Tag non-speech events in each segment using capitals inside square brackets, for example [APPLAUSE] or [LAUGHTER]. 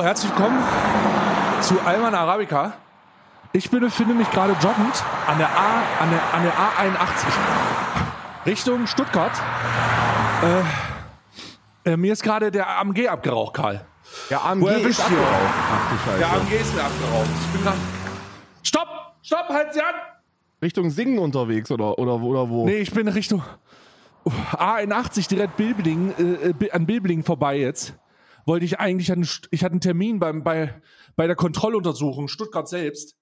Hallo, herzlich willkommen zu Alman Arabica. Ich bin, befinde mich gerade joggend an der, A, an der, an der A81 Richtung Stuttgart. Äh, äh, mir ist gerade der AMG abgeraucht, Karl. Der AMG ist abgeraucht. Ach Scheiße. Der AMG ist mir abgeraucht. Ich bin gerade. Stopp! Stopp! Halt sie an! Richtung Singen unterwegs oder, oder, oder wo? Nee, ich bin Richtung uh, A81 direkt Bilbling, äh, äh, an Bilbling vorbei jetzt. Wollte ich eigentlich, an, ich hatte einen Termin beim, bei, bei der Kontrolluntersuchung Stuttgart selbst.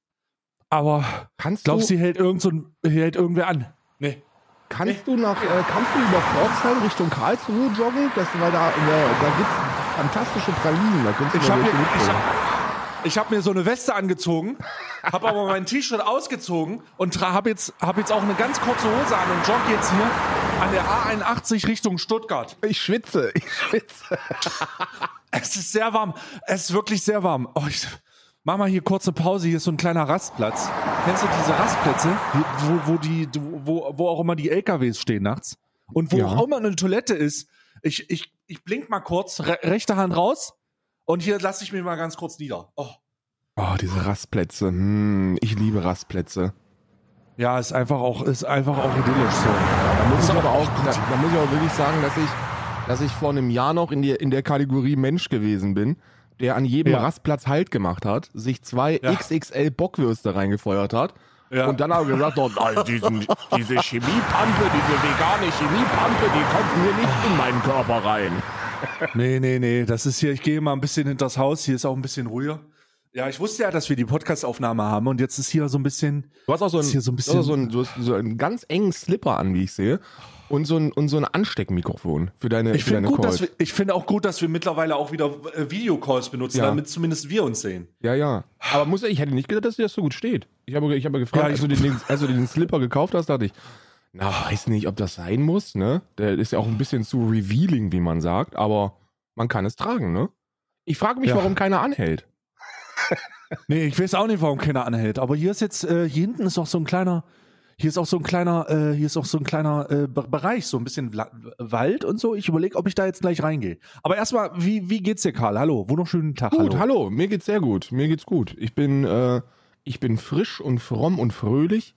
Aber Kannst glaubst du, du, hält, irgend so ein, hält irgendwer an? Nee. kannst du nach, äh, kannst du über Pforzheim Richtung Karlsruhe joggen? Das, weil da, der, da gibt's fantastische Pralinen. Da Ich habe hab, ich hab mir so eine Weste angezogen, habe aber mein T-Shirt ausgezogen und habe jetzt, hab jetzt auch eine ganz kurze Hose an und jogge jetzt hier an der A81 Richtung Stuttgart. ich schwitze, ich schwitze. [LAUGHS] Es ist sehr warm. Es ist wirklich sehr warm. Oh, ich mach mal hier kurze Pause. Hier ist so ein kleiner Rastplatz. Kennst du diese Rastplätze, wo, wo, die, wo, wo auch immer die LKWs stehen nachts? Und wo Ja. auch immer eine Toilette ist. Ich, ich, ich blink mal kurz, re rechte Hand raus. Und hier lasse ich mich mal ganz kurz nieder. Oh. Oh, diese Rastplätze. Hm, ich liebe Rastplätze. Ja, ist einfach auch, ist einfach auch idyllisch so. Da muss Ist ich aber auch da, da muss ich auch wirklich sagen, dass ich, dass ich vor einem Jahr noch in, die, in der Kategorie Mensch gewesen bin, der an jedem Ja. Rastplatz Halt gemacht hat, sich zwei Ja. XXL Bockwürste reingefeuert hat Ja. und dann aber gesagt hat, nein, diesen, diese Chemiepampe, diese vegane Chemiepampe, die kommt mir nicht in meinen Körper rein. Nee, nee, nee. Das ist hier, ich gehe mal ein bisschen hinters Haus. Hier ist auch ein bisschen ruhiger. Ja, ich wusste ja, dass wir die Podcastaufnahme haben und jetzt ist hier so ein bisschen. Du hast auch so, ein, hier so ein du hast auch so, bisschen- ein, du hast so einen ganz engen Slipper an, wie ich sehe. Und so ein, und so ein Ansteckmikrofon für deine, Ich für finde deine gut, dass Calls. wir, ich finde auch gut, dass wir mittlerweile auch wieder äh, Videocalls benutzen, Ja. damit zumindest wir uns sehen. Ja, ja. Aber muss, ich hätte nicht gedacht, dass dir das so gut steht. Ich habe, ich habe gefragt, Ja, als, ich- du den, als du den Slipper gekauft hast, dachte ich, na, weiß nicht, ob das sein muss, ne? Der ist ja auch ein bisschen zu revealing, wie man sagt, aber man kann es tragen, ne? Ich frage mich, Ja. warum keiner anhält. [LAUGHS] Nee, ich weiß auch nicht, warum keiner anhält. Aber hier ist jetzt, äh, hier hinten ist auch so ein kleiner, hier ist auch so ein kleiner, äh, hier ist auch so ein kleiner äh, Be- Bereich, so ein bisschen Wla Wald und so. Ich überlege, ob ich da jetzt gleich reingehe. Aber erstmal, wie, wie geht's dir, Karl? Hallo, wunderschönen Tag. Gut, hallo. hallo. mir geht's sehr gut. Mir geht's gut. Ich bin, äh, ich bin frisch und fromm und fröhlich.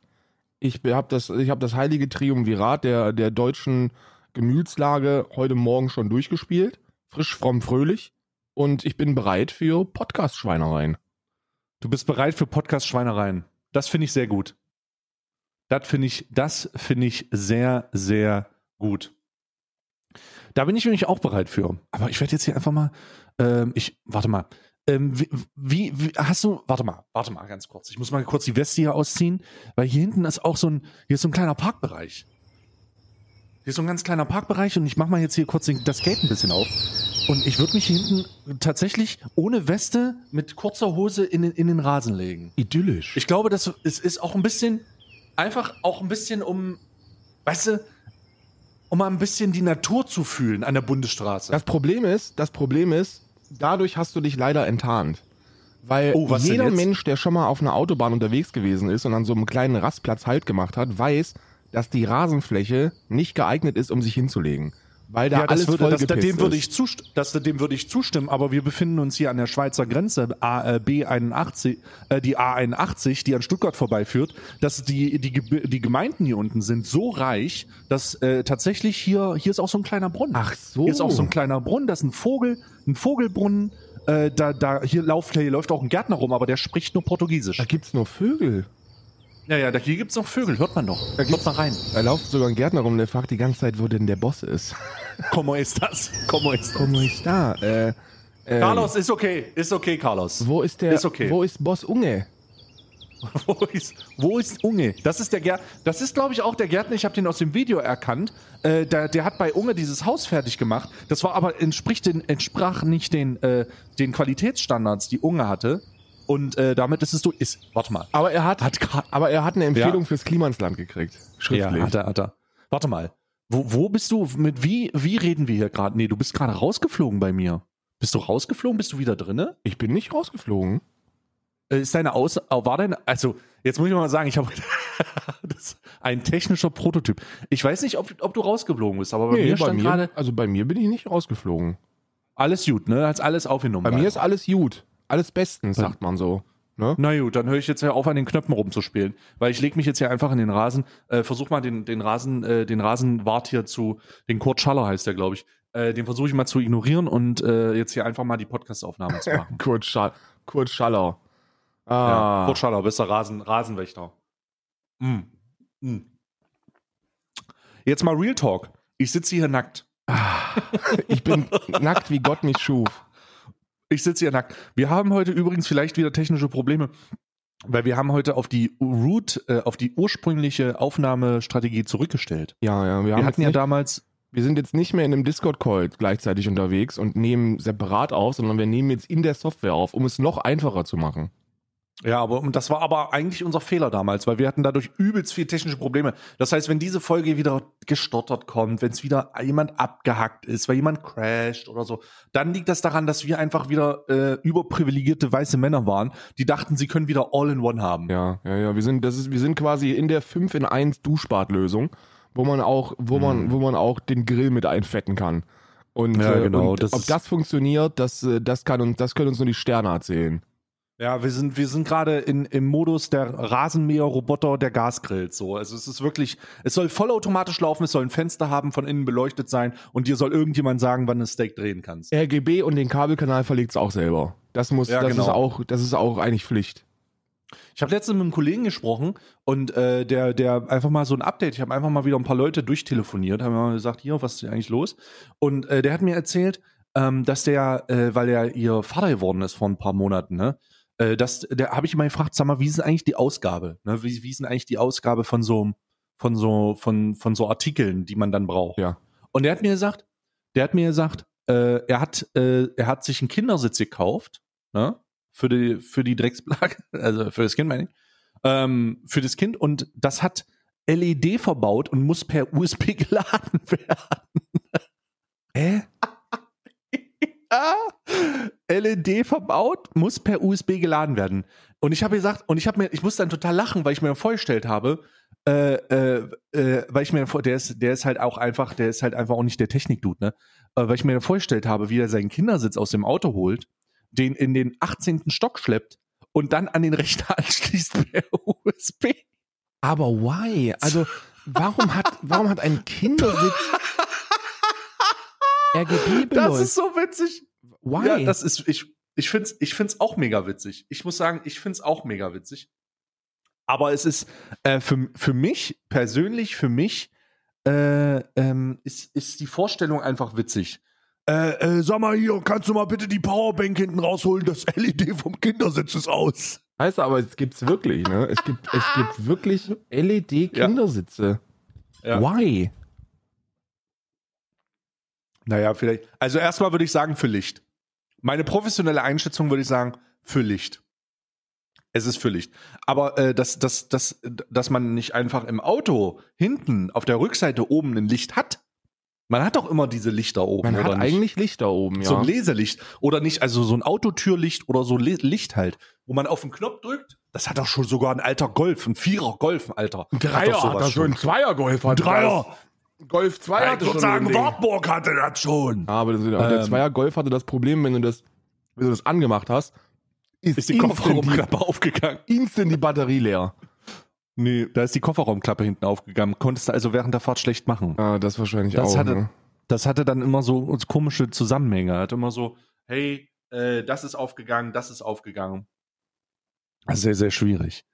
Ich habe das, hab das heilige Triumvirat der, der deutschen Gemütslage heute Morgen schon durchgespielt. Frisch, fromm, fröhlich. Und ich bin bereit für Podcast-Schweinereien. Du bist bereit für Podcast-Schweinereien. Das finde ich sehr gut. Das finde ich, das finde ich sehr, sehr gut. Da bin ich nämlich auch bereit für. Aber ich werde jetzt hier einfach mal, ähm, ich, warte mal. Ähm, wie, wie, wie, hast du, warte mal, warte mal ganz kurz. Ich muss mal kurz die Weste hier ausziehen, weil hier hinten ist auch so ein, hier ist so ein kleiner Parkbereich. Hier ist so ein ganz kleiner Parkbereich und ich mache mal jetzt hier kurz den, das Gate ein bisschen auf. Und ich würde mich hier hinten tatsächlich ohne Weste mit kurzer Hose in den, in den Rasen legen. Idyllisch. Ich glaube, das ist, ist auch ein bisschen, einfach auch ein bisschen um, weißt du, um mal ein bisschen die Natur zu fühlen an der Bundesstraße. das Problem ist, das Problem ist, dadurch hast du dich leider enttarnt. Weil Oh, jeder? Mensch, der schon mal auf einer Autobahn unterwegs gewesen ist und an so einem kleinen Rastplatz Halt gemacht hat, weiß, dass die Rasenfläche nicht geeignet ist, um sich hinzulegen. Weil da ja, alles das würde, das, dem würde ich zust das, dem würde ich zustimmen, aber wir befinden uns hier an der Schweizer Grenze, A, äh, B81, äh, die A81, die an Stuttgart vorbeiführt, dass die, die, die Gemeinden hier unten sind so reich, dass äh, tatsächlich hier, hier ist auch so ein kleiner Brunnen. Ach so. Hier ist auch so ein kleiner Brunnen, das ist ein Vogel, ein Vogelbrunnen. Äh, da, da, hier, lauf, hier läuft auch ein Gärtner rum, aber der spricht nur Portugiesisch. Da gibt's nur Vögel. Ja, ja, da, hier gibt's noch Vögel, hört man doch. Da Hört mal rein. Da läuft sogar ein Gärtner rum, der fragt die ganze Zeit, wo denn der Boss ist. Como das? Como ist Como ist da? Äh, ähm, Carlos, ist okay, ist okay, Carlos. Wo ist der? Ist okay. Wo ist Boss Unge? [LAUGHS] Wo ist, wo ist Unge? Das ist der Gärtner. Das ist, glaube ich, auch der Gärtner. Ich habe den aus dem Video erkannt. Äh, der, der hat bei Unge dieses Haus fertig gemacht. Das war aber entspricht den, entsprach nicht den, äh, den Qualitätsstandards, die Unge hatte. Und äh, damit ist es so. Ist, warte mal. Aber er hat, Hat aber er hat eine Empfehlung Ja. fürs Klima ins Land gekriegt. Schriftlich. Ja, hat er, hat er. Warte mal. Wo, wo bist du? Mit wie, wie reden wir hier gerade? Nee, du bist gerade rausgeflogen bei mir. Bist du rausgeflogen? Bist du wieder drinne? Ich bin nicht rausgeflogen. Äh, Ist deine Aus oh, war deine also jetzt muss ich mal sagen, ich habe [LAUGHS] ein technischer Prototyp. Ich weiß nicht, ob, ob du rausgeflogen bist, aber bei mir bei stand mir, gerade also bei mir bin ich nicht rausgeflogen. Alles gut, ne? Hat's alles aufgenommen. Bei mir ist alles gut. Alles bestens, sagt man so. Ne? Na gut, dann höre ich jetzt ja auf, an den Knöpfen rumzuspielen. Weil ich lege mich jetzt hier einfach in den Rasen, äh, versuch mal den, den Rasen, äh, den Rasenwart hier zu, den Kurt Schaller heißt der, glaube ich. Äh, den versuche ich mal zu ignorieren und äh, jetzt hier einfach mal die Podcast-Aufnahme zu machen. [LAUGHS] Kurt, Schall, Kurt Schaller. ja, Ah, Kurt Schaller, bist der Rasen, Rasenwächter. Mm. Mm. Jetzt mal Real Talk. Ich sitze hier nackt. ich bin nackt, wie Gott mich schuf. Ich sitze hier nackt. Wir haben heute übrigens vielleicht wieder technische Probleme, weil wir haben heute auf die Root, äh, auf die ursprüngliche Aufnahmestrategie zurückgestellt. Ja, ja, wir, Wir haben hatten ja nicht, damals, wir sind jetzt nicht mehr in einem Discord-Call gleichzeitig unterwegs und nehmen separat auf, sondern wir nehmen jetzt in der Software auf, um es noch einfacher zu machen. Ja, aber und das war aber eigentlich unser Fehler damals, weil wir hatten dadurch übelst viel technische Probleme. Das heißt, wenn diese Folge wieder gestottert kommt, wenn es wieder jemand abgehackt ist, weil jemand crasht oder so, dann liegt das daran, dass wir einfach wieder äh, überprivilegierte weiße Männer waren, die dachten, sie können wieder All-in-One haben. Ja, ja, ja. Wir sind, das ist, wir sind quasi in der 5 in 1 Duschbadlösung, wo man auch, wo man, wo man auch den Grill mit einfetten kann. Und, Ja, äh, genau, und das ob das funktioniert, das, äh, das kann uns, das können uns nur die Sterne erzählen. Ja, wir sind, wir sind gerade in, im Modus der Rasenmäher-Roboter der Gasgrills. So. Also es ist wirklich, es soll vollautomatisch laufen, es soll ein Fenster haben, von innen beleuchtet sein und dir soll irgendjemand sagen, wann du ein Steak drehen kannst. RGB und den Kabelkanal verlegt es auch selber. Das muss, Ja, das genau. ist auch, das ist auch eigentlich Pflicht. Ich habe letztens mit einem Kollegen gesprochen und äh, der, der einfach mal so ein Update, ich habe einfach mal wieder ein paar Leute durchtelefoniert, haben mal gesagt, hier, was ist eigentlich los? Und äh, der hat mir erzählt, ähm, dass der, äh, weil er ihr Vater geworden ist vor ein paar Monaten, ne? Äh, das, der habe ich mal gefragt, sag mal, wie ist denn eigentlich die Ausgabe? Ne? Wie, wie ist denn eigentlich die Ausgabe von so, von so, von, von so Artikeln, die man dann braucht? Ja. Und der hat mir gesagt, der hat mir gesagt, äh, er hat, äh, er hat sich einen Kindersitz gekauft, ne? Für die, für die Drecksplage, [LAUGHS] also für das Kind meine ich, ähm, für das Kind und das hat LED verbaut und muss per USB [LAUGHS] geladen werden. Hä? [LAUGHS] LED verbaut, muss per USB geladen werden. Und ich habe gesagt, und ich habe mir, ich musste dann total lachen, weil ich mir vorgestellt habe, äh, äh, äh, weil ich mir, vor- der ist, der ist halt auch einfach, der ist halt einfach auch nicht der Technik-Dude, ne? Weil ich mir vorgestellt habe, wie er seinen Kindersitz aus dem Auto holt, den in den 18. Stock schleppt und dann an den Rechner [LAUGHS] anschließt per USB. Aber why? Also, warum hat, warum hat ein Kindersitz [LAUGHS] RGB Das ist so witzig. Why? Ja, das ist, ich, ich finde es ich find's auch mega witzig. Ich muss sagen, ich finde es auch mega witzig. Aber es ist äh, für, für mich, persönlich, für mich, äh, ähm, ist, ist die Vorstellung einfach witzig. Äh, äh, sag mal hier, kannst du mal bitte die Powerbank hinten rausholen? Das LED vom Kindersitz ist aus. Heißt aber, es gibt's wirklich, ne? Es gibt, es gibt wirklich LED-Kindersitze. Ja. Why? Naja, vielleicht. Also erstmal würde ich sagen, für Licht. Meine professionelle Einschätzung würde ich sagen, für Licht. Es ist für Licht. Aber äh, dass, dass, dass, dass man nicht einfach im Auto hinten auf der Rückseite oben ein Licht hat. Man hat doch immer diese Lichter oben, Man oder hat nicht? eigentlich Licht da oben, ja. So ein Leselicht. Oder nicht, also so ein Autotürlicht oder so Le Licht halt, wo man auf den Knopf drückt. Das hat doch schon sogar ein alter Golf, ein Vierer Golf, Alter. Ein Hat Dreier sowas hat er schon. Ein Zweier-Golf hat Dreier. Golf 2 hatte schon. so ein Ding. Wartburg hatte das schon. Ja, aber das, der Ähm. Zweier-Golf hatte das Problem, wenn du das, wenn du das angemacht hast, ist, Ist die Kofferraumklappe aufgegangen. instant die Batterie leer. Nee, da ist die Kofferraumklappe hinten aufgegangen. Konntest du also während der Fahrt schlecht machen. Ah, das wahrscheinlich Das auch. hatte- ne? Das hatte dann immer so komische Zusammenhänge. Hat immer so, hey, äh, das ist aufgegangen, das ist aufgegangen. Sehr, sehr schwierig.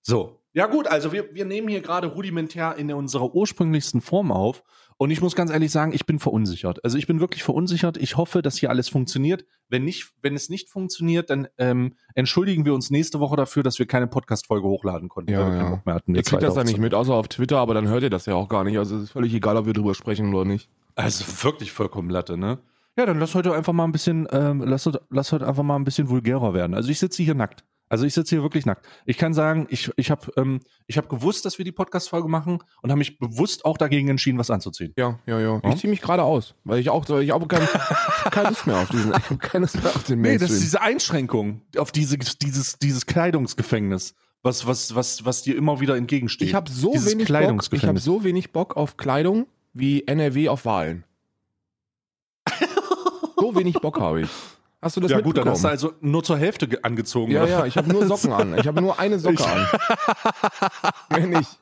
So. Ja gut, also wir, wir nehmen hier gerade rudimentär in unserer ursprünglichsten Form auf. Und ich muss ganz ehrlich sagen, ich bin verunsichert. Also ich bin wirklich verunsichert. Ich hoffe, dass hier alles funktioniert. Wenn nicht, wenn es nicht funktioniert, dann ähm, entschuldigen wir uns nächste Woche dafür, dass wir keine Podcast-Folge hochladen konnten. Ja, weil wir ja. mehr hatten, Ihr kriegt das ja nicht mit, außer auf Twitter, aber dann hört ihr das ja auch gar nicht. Also es ist völlig egal, ob wir drüber sprechen oder nicht. Also wirklich vollkommen Latte, ne? Ja, dann lass heute einfach mal ein bisschen, ähm, lass, lass heute einfach mal ein bisschen vulgärer werden. Also ich sitze hier nackt. Also ich sitze hier wirklich nackt. Ich kann sagen, ich, ich habe ähm, ich hab gewusst, dass wir die Podcast-Folge machen und habe mich bewusst auch dagegen entschieden, was anzuziehen. Ja, ja, ja. Ich ziehe mich gerade aus, weil ich auch, weil ich auch kein, [LAUGHS] keine Lust mehr auf diesen, ich habe keine Lust mehr auf den Nee, das Mainstream. ist diese Einschränkung auf diese, dieses, dieses Kleidungsgefängnis, was, was, was, was dir immer wieder entgegensteht. ich habe so Dieses wenig Bock, ich habe Kleidungsgefängnis. so wenig Bock auf Kleidung wie NRW auf Wahlen. [LAUGHS] So wenig Bock habe ich. Hast du das ja gut, dann hast du also nur zur Hälfte ge- angezogen. ja, oder? ja, ich habe nur Socken an. Ich habe nur eine Socke Ich- an. [LAUGHS] Mehr nicht.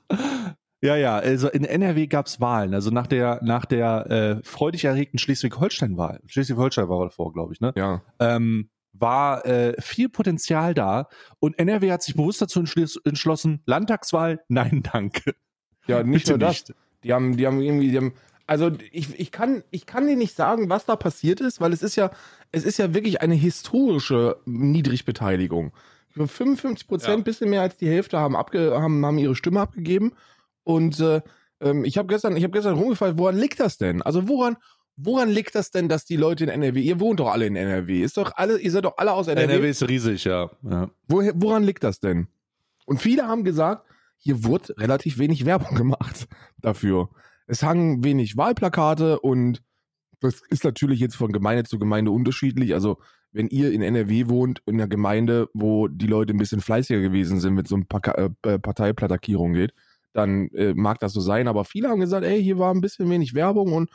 Ja, ja, also in NRW gab's Wahlen. Also nach der, nach der äh, freudig erregten Schleswig-Holstein-Wahl, Schleswig-Holstein war davor, glaube ich, ne? Ja. Ähm, war äh, viel Potenzial da und NRW hat sich bewusst dazu entschloss- entschlossen, Landtagswahl, nein, danke. Ja, nicht Bitte nur das. nicht. Die haben, die haben irgendwie, die haben, also ich, ich kann, ich kann dir nicht sagen, was da passiert ist, weil es ist ja, es ist ja wirklich eine historische Niedrigbeteiligung. Über 55 Prozent, Ja. bisschen mehr als die Hälfte haben, abge, haben, haben ihre Stimme abgegeben. Und äh, ähm, ich habe gestern, ich habe gestern rumgefragt, woran liegt das denn? Also woran, woran liegt das denn, dass die Leute in NRW, ihr wohnt doch alle in NRW, ist doch alle, ihr seid doch alle aus NRW. NRW ist riesig, ja. ja. Woher, woran liegt das denn? Und viele haben gesagt, hier wurde relativ wenig Werbung [LAUGHS] gemacht dafür. Es hangen wenig Wahlplakate und das ist natürlich jetzt von Gemeinde zu Gemeinde unterschiedlich. Also wenn ihr in NRW wohnt, in einer Gemeinde, wo die Leute ein bisschen fleißiger gewesen sind, mit so einem äh, Parteiplatakierung geht, dann äh, mag das so sein. Aber viele haben gesagt, ey, hier war ein bisschen wenig Werbung und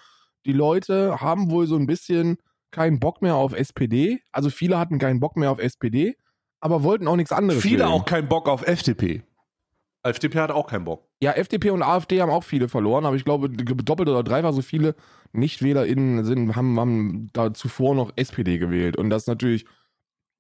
die Leute haben wohl so ein bisschen keinen Bock mehr auf SPD. Also viele hatten keinen Bock mehr auf SPD, aber wollten auch nichts anderes. Viele wählen. auch keinen Bock auf FDP. FDP hat auch keinen Bock. Ja, FDP und AfD haben auch viele verloren, aber ich glaube, doppelt oder dreifach so viele NichtwählerInnen sind, haben, haben da zuvor noch SPD gewählt. Und das natürlich,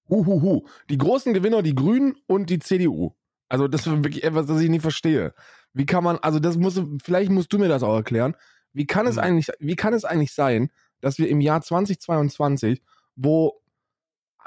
huhuhu. Die großen Gewinner, die Grünen und die CDU. Also, das ist wirklich etwas, das ich nicht verstehe. Wie kann man, also, das muss, vielleicht musst du mir das auch erklären. Wie kann es Mhm. eigentlich, wie kann es eigentlich sein, dass wir im Jahr 2022, wo,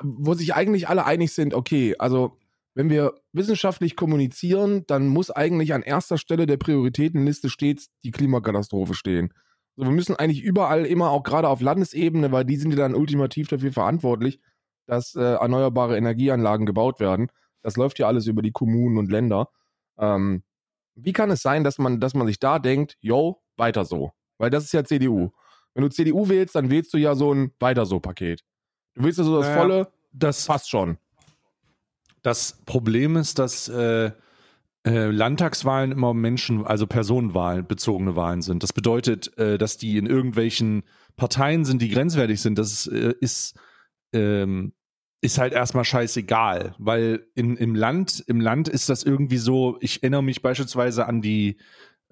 wo sich eigentlich alle einig sind, okay, also, wenn wir wissenschaftlich kommunizieren, dann muss eigentlich an erster Stelle der Prioritätenliste stets die Klimakatastrophe stehen. Also wir müssen eigentlich überall immer, auch gerade auf Landesebene, weil die sind ja dann ultimativ dafür verantwortlich, dass äh, erneuerbare Energieanlagen gebaut werden. Das läuft ja alles über die Kommunen und Länder. Ähm, wie kann es sein, dass man, dass man sich da denkt, yo, weiter so? Weil das ist ja CDU. Wenn du CDU wählst, dann wählst du ja so ein Weiter so Paket. Du willst ja so das Ja, volle, Das, passt schon. Das Problem ist, dass äh, äh, Landtagswahlen immer Menschen, also Personenwahlen, bezogene Wahlen sind. Das bedeutet, äh, dass die in irgendwelchen Parteien sind, die grenzwertig sind. Das äh, ist, ähm, ist halt erstmal scheißegal, weil in, im Land, im Land ist das irgendwie so, ich erinnere mich beispielsweise an die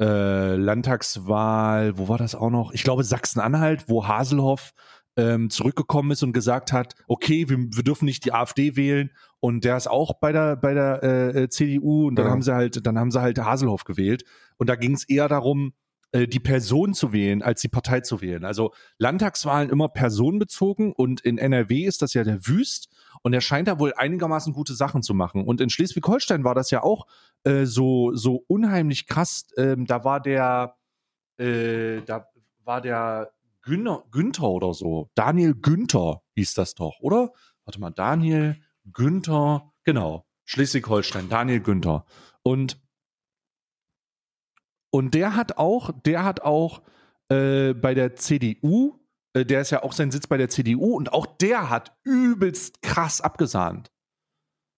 äh, Landtagswahl, wo war das auch noch? Ich glaube Sachsen-Anhalt, wo Haselhoff ähm, zurückgekommen ist und gesagt hat, okay, wir, wir dürfen nicht die AfD wählen und der ist auch bei der bei der äh, CDU und dann Ja. haben sie halt dann haben sie halt Haselhoff gewählt und da ging es eher darum, äh, die Person zu wählen, als die Partei zu wählen. Also Landtagswahlen immer personenbezogen und in NRW ist das ja der Wüst und er scheint da wohl einigermaßen gute Sachen zu machen. Und in Schleswig-Holstein war das ja auch äh, so, so unheimlich krass. Ähm, da war der, äh, da war der Günther oder so. Daniel Günther hieß das doch, oder? Warte mal, Daniel Günther, genau. Schleswig-Holstein, Daniel Günther. Und und der hat auch, der hat auch äh, bei der CDU, äh, der ist ja auch sein Sitz bei der CDU und auch der hat übelst krass abgesahnt.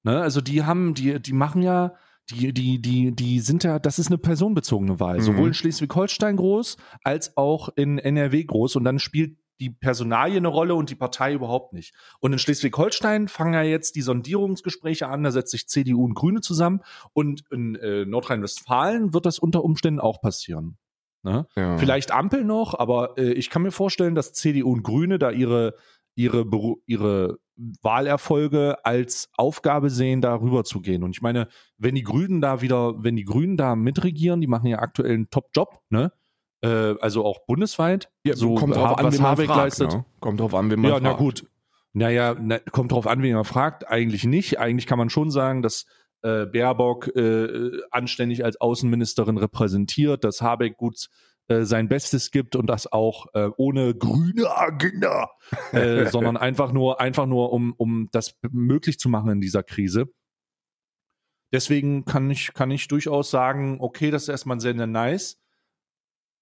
Ne? Also die haben, die, die machen ja, die, die, die, die sind ja, das ist eine personenbezogene Wahl, Mhm. sowohl in Schleswig-Holstein groß als auch in NRW groß und dann spielt die Personalie eine Rolle und die Partei überhaupt nicht. Und in Schleswig-Holstein fangen ja jetzt die Sondierungsgespräche an, da setzt sich CDU und Grüne zusammen und in äh, Nordrhein-Westfalen wird das unter Umständen auch passieren. Ne? Ja. Vielleicht Ampel noch, aber äh, ich kann mir vorstellen, dass CDU und Grüne da ihre, ihre, ihre Wahlerfolge als Aufgabe sehen, da rüber zu gehen. Und ich meine, wenn die Grünen da wieder, wenn die Grünen da mitregieren, die machen ja aktuell einen Top-Job, ne? Äh, also auch bundesweit. Ja, so kommt drauf an, was Habeck fragt, leistet. Ne? Kommt drauf an, wen man Ja, na fragt. gut. Naja, na, kommt drauf an, wen man fragt. Eigentlich nicht. Eigentlich kann man schon sagen, dass äh, Baerbock äh, anständig als Außenministerin repräsentiert, dass Habeck gut äh, sein Bestes gibt und das auch äh, ohne grüne Agenda, [LAUGHS] äh, sondern einfach nur, einfach nur, um, um das möglich zu machen in dieser Krise. Deswegen kann ich, kann ich durchaus sagen, okay, das ist erstmal sehr, sehr nice.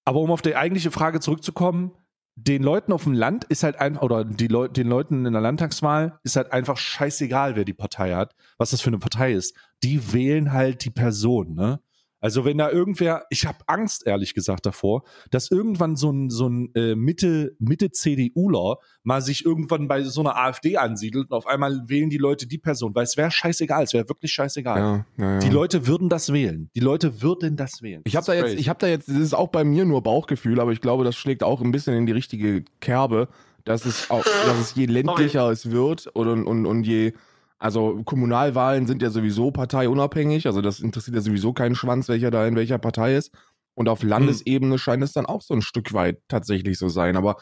Aber um auf die eigentliche Frage zurückzukommen, den Leuten auf dem Land ist halt einfach, oder die Leu den Leuten in der Landtagswahl ist halt einfach scheißegal, wer die Partei hat, was das für eine Partei ist. Die wählen halt die Person, ne? Also wenn da irgendwer, ich habe Angst ehrlich gesagt davor, dass irgendwann so ein so ein äh, Mitte Mitte CDUler mal sich irgendwann bei so einer AfD ansiedelt und auf einmal wählen die Leute die Person, weil es wäre scheißegal, es wäre wirklich scheißegal. Ja, ja, ja. Die Leute würden das wählen. Die Leute würden das wählen. Ich habe da ist jetzt, crazy. ich habe da jetzt, das ist auch bei mir nur Bauchgefühl, aber ich glaube, das schlägt auch ein bisschen in die richtige Kerbe, dass es auch, dass es je ländlicher es wird und, und, und je, also Kommunalwahlen sind ja sowieso parteiunabhängig, also das interessiert ja sowieso keinen Schwanz, welcher da in welcher Partei ist. Und auf Landesebene scheint es dann auch so ein Stück weit tatsächlich so sein. Aber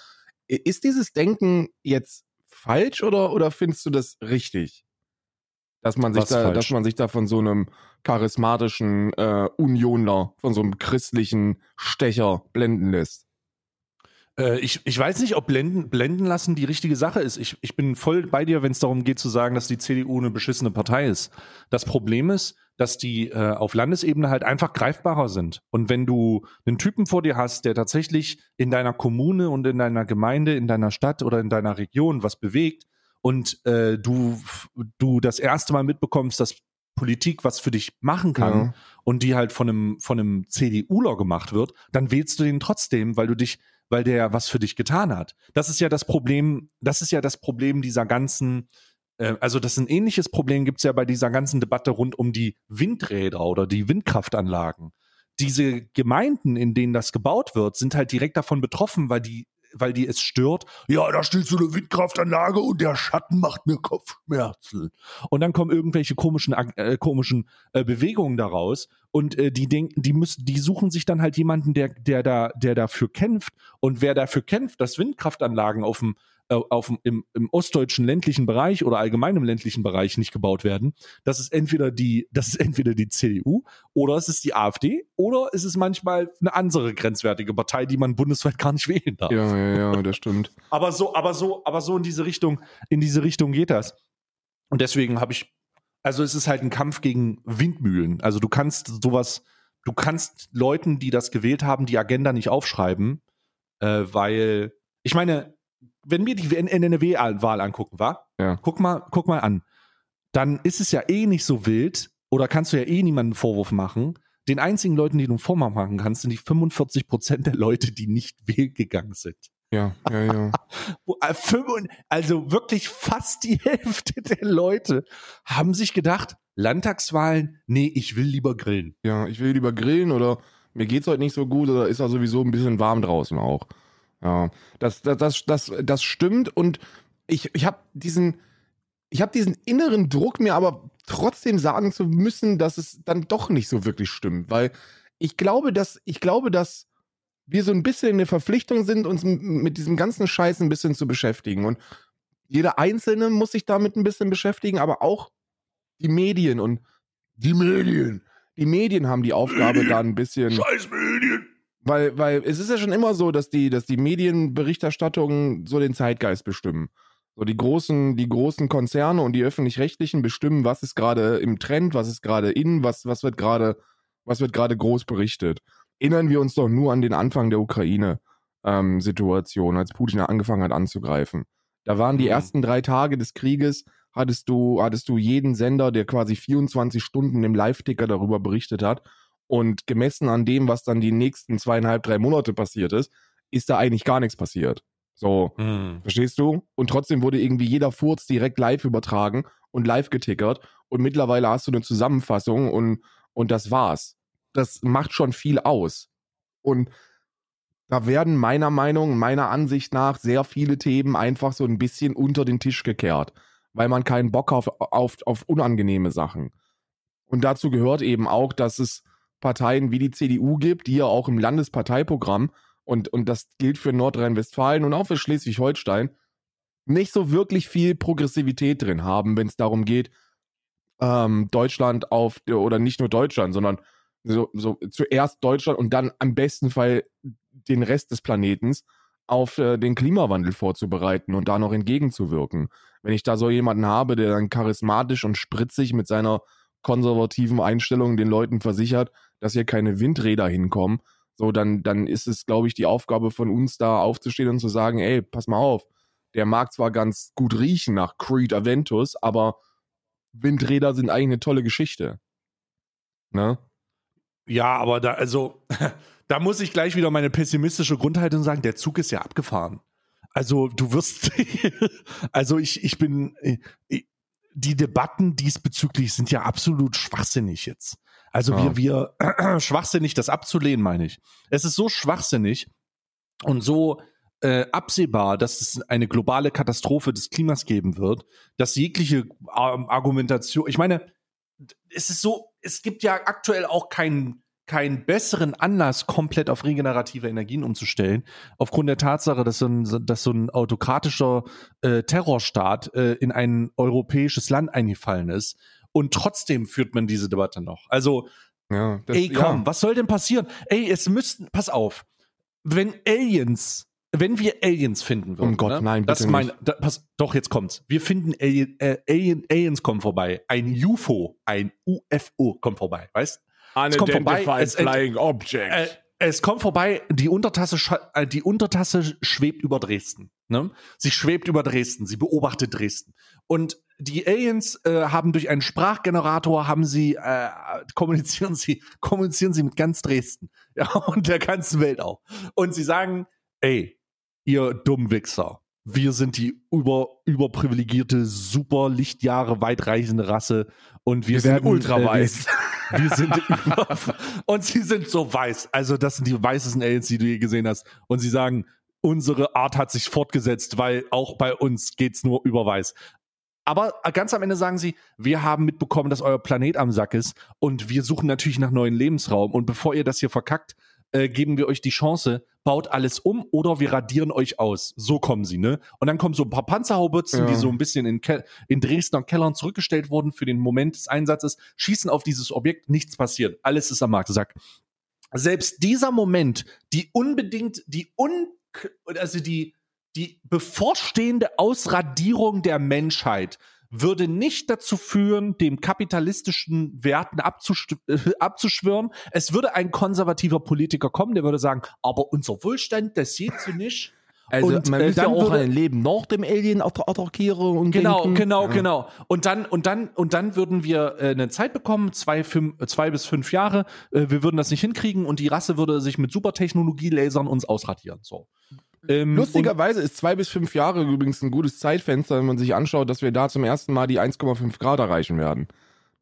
ist dieses Denken jetzt falsch oder, oder findest du das richtig? Dass man sich Was da, falsch? dass man sich da von so einem charismatischen äh, Unioner, von so einem christlichen Stecher blenden lässt. Äh, ich, ich weiß nicht, ob blenden, blenden lassen die richtige Sache ist. Ich, ich bin voll bei dir, wenn es darum geht zu sagen, dass die CDU eine beschissene Partei ist. Das Problem ist, dass die äh, auf Landesebene halt einfach greifbarer sind. Und wenn du einen Typen vor dir hast, der tatsächlich in deiner Kommune und in deiner Gemeinde, in deiner Stadt oder in deiner Region was bewegt und äh, du, du das erste Mal mitbekommst, dass Politik was für dich machen kann, Ja. und die halt von einem, von einem CDUler gemacht wird, dann wählst du den trotzdem, weil du dich, weil der was für dich getan hat. Das ist ja das Problem, das ist ja das Problem dieser ganzen, äh, also das ist ein ähnliches Problem gibt's ja bei dieser ganzen Debatte rund um die Windräder oder die Windkraftanlagen. Diese Gemeinden, in denen das gebaut wird, sind halt direkt davon betroffen, weil die weil die es stört. Ja, da steht so eine Windkraftanlage und der Schatten macht mir Kopfschmerzen. Und dann kommen irgendwelche komischen, äh, komischen äh, Bewegungen daraus und äh, die denken, die müssen, die suchen sich dann halt jemanden, der, der da, der dafür kämpft. Und wer dafür kämpft, dass Windkraftanlagen auf dem, auf dem im, im ostdeutschen ländlichen Bereich oder allgemein im ländlichen Bereich nicht gebaut werden, das ist entweder die, das ist entweder die CDU oder es ist die AfD oder es ist manchmal eine andere grenzwertige Partei, die man bundesweit gar nicht wählen darf. Ja, ja, ja, das stimmt. [LAUGHS] Aber so, aber so, aber so in diese Richtung, in diese Richtung geht das. Und deswegen habe ich, also es ist halt ein Kampf gegen Windmühlen. Also du kannst sowas, du kannst Leuten, die das gewählt haben, die Agenda nicht aufschreiben, äh, weil, ich meine, wenn wir die NNW-Wahl angucken, war, Ja. guck mal, guck mal an, dann ist es ja eh nicht so wild oder kannst du ja eh niemanden einen Vorwurf machen. Den einzigen Leuten, die du einen Vorwurf machen kannst, sind die 45 Prozent der Leute, die nicht wählen gegangen sind. Ja, ja, ja. [LAUGHS] Äh, Also wirklich fast die Hälfte der Leute haben sich gedacht, Landtagswahlen, nee, ich will lieber grillen. Ja, ich will lieber grillen oder mir geht's heute nicht so gut oder ist ja sowieso ein bisschen warm draußen auch. Ja, das, das, das, das, das stimmt und ich, ich habe diesen, ich diesen inneren Druck, mir aber trotzdem sagen zu müssen, dass es dann doch nicht so wirklich stimmt, weil ich glaube, dass, ich glaube, dass wir so ein bisschen in der Verpflichtung sind, uns mit diesem ganzen Scheiß ein bisschen zu beschäftigen und jeder Einzelne muss sich damit ein bisschen beschäftigen, aber auch die Medien und die Medien. Die Medien haben die Aufgabe, da ein bisschen. Scheiß Medien. Weil, weil es ist ja schon immer so, dass die, dass die Medienberichterstattungen so den Zeitgeist bestimmen. So die großen, die großen Konzerne und die öffentlich-rechtlichen bestimmen, was ist gerade im Trend, was ist gerade in, was, was wird gerade, was wird gerade groß berichtet. Erinnern wir uns doch nur an den Anfang der Ukraine-Situation, als Putin angefangen hat anzugreifen. Da waren die Mhm. ersten drei Tage des Krieges, hattest du, hattest du jeden Sender, der quasi 24 Stunden im Live-Ticker darüber berichtet hat. Und gemessen an dem, was dann die nächsten zweieinhalb, drei Monate passiert ist, ist da eigentlich gar nichts passiert. So, Hm. verstehst du? Und trotzdem wurde irgendwie jeder Furz direkt live übertragen und live getickert. Und mittlerweile hast du eine Zusammenfassung und, und das war's. Das macht schon viel aus. Und da werden meiner Meinung, meiner Ansicht nach sehr viele Themen einfach so ein bisschen unter den Tisch gekehrt, weil man keinen Bock auf, auf, auf unangenehme Sachen. Und dazu gehört eben auch, dass es Parteien wie die CDU gibt, die ja auch im Landesparteiprogramm, und, und das gilt für Nordrhein-Westfalen und auch für Schleswig-Holstein, nicht so wirklich viel Progressivität drin haben, wenn es darum geht, ähm, Deutschland auf, oder nicht nur Deutschland, sondern so, so zuerst Deutschland und dann am besten Fall den Rest des Planetens auf äh, den Klimawandel vorzubereiten und da noch entgegenzuwirken. Wenn ich da so jemanden habe, der dann charismatisch und spritzig mit seiner konservativen Einstellung den Leuten versichert, dass hier keine Windräder hinkommen, so dann, dann ist es, glaube ich, die Aufgabe von uns da aufzustehen und zu sagen, ey, pass mal auf, der mag zwar ganz gut riechen nach Creed Aventus, aber Windräder sind eigentlich eine tolle Geschichte. Ne? Ja, aber da, also, [LAUGHS] da muss ich gleich wieder meine pessimistische Grundhaltung sagen, der Zug ist ja abgefahren. Also, du wirst, [LAUGHS] also ich, ich bin, ich, die Debatten diesbezüglich sind ja absolut schwachsinnig jetzt. Also ja. wir, wir [CLEARS THROAT] schwachsinnig, das abzulehnen, meine ich. Es ist so schwachsinnig und so äh, absehbar, dass es eine globale Katastrophe des Klimas geben wird, dass jegliche ähm, Argumentation, ich meine, es ist so, es gibt ja aktuell auch keinen keinen besseren Anlass, komplett auf regenerative Energien umzustellen, aufgrund der Tatsache, dass so ein, dass so ein autokratischer äh, Terrorstaat äh, in ein europäisches Land eingefallen ist. Und trotzdem führt man diese Debatte noch. Also, ja, das, ey, komm, ja. was soll denn passieren? Ey, es müssten, pass auf, wenn Aliens, wenn wir Aliens finden würden. Oh Gott, ne? nein, bitte das mein, da, pass, doch, jetzt kommt's. Wir finden Alien, äh, Alien, Aliens kommen vorbei. Ein UFO, ein UFO kommt vorbei, weißt? Es kommt vorbei. Es, flying object. Äh, es kommt vorbei, die Untertasse, äh, die Untertasse schwebt über Dresden. Ne? Sie schwebt über Dresden, sie beobachtet Dresden. Und die Aliens äh, haben durch einen Sprachgenerator haben sie äh, kommunizieren sie [LAUGHS] kommunizieren sie mit ganz Dresden. [LAUGHS] Ja und der ganzen Welt auch. Und sie sagen ey ihr Dummwichser wir sind die über überprivilegierte super Lichtjahre weitreichende Rasse und wir, wir sind ultra äh, weiß. wir, [LAUGHS] wir sind über, und sie sind so weiß. Also das sind die weißesten Aliens die du je gesehen hast. Und sie sagen unsere Art hat sich fortgesetzt, weil auch bei uns geht's nur über weiß. Aber ganz am Ende sagen sie, wir haben mitbekommen, dass euer Planet am Sack ist und wir suchen natürlich nach neuen Lebensraum. Und bevor ihr das hier verkackt, äh, geben wir euch die Chance, baut alles um oder wir radieren euch aus. So kommen sie, ne? Und dann kommen so ein paar Panzerhaubitzen, ja. die so ein bisschen in, Ke in Dresdner Kellern zurückgestellt wurden für den Moment des Einsatzes, schießen auf dieses Objekt, nichts passiert. Alles ist am Marktsack. Selbst dieser Moment, die unbedingt, die un, also die, die bevorstehende Ausradierung der Menschheit würde nicht dazu führen, dem kapitalistischen Werten äh, abzuschwören. Es würde ein konservativer Politiker kommen, der würde sagen, aber unser Wohlstand, das sieht so nicht. Also und, man äh, muss ja auch würde, ein Leben nach dem Alien attackieren und genau, denken. genau, ja. genau. Und dann und dann und dann würden wir äh, eine Zeit bekommen, zwei, fünf, zwei bis fünf Jahre. Äh, wir würden das nicht hinkriegen und die Rasse würde sich mit Supertechnologie Lasern uns ausradieren. So. Ähm, Lustigerweise ist zwei bis fünf Jahre übrigens ein gutes Zeitfenster, wenn man sich anschaut, dass wir da zum ersten Mal die 1,5 Grad erreichen werden.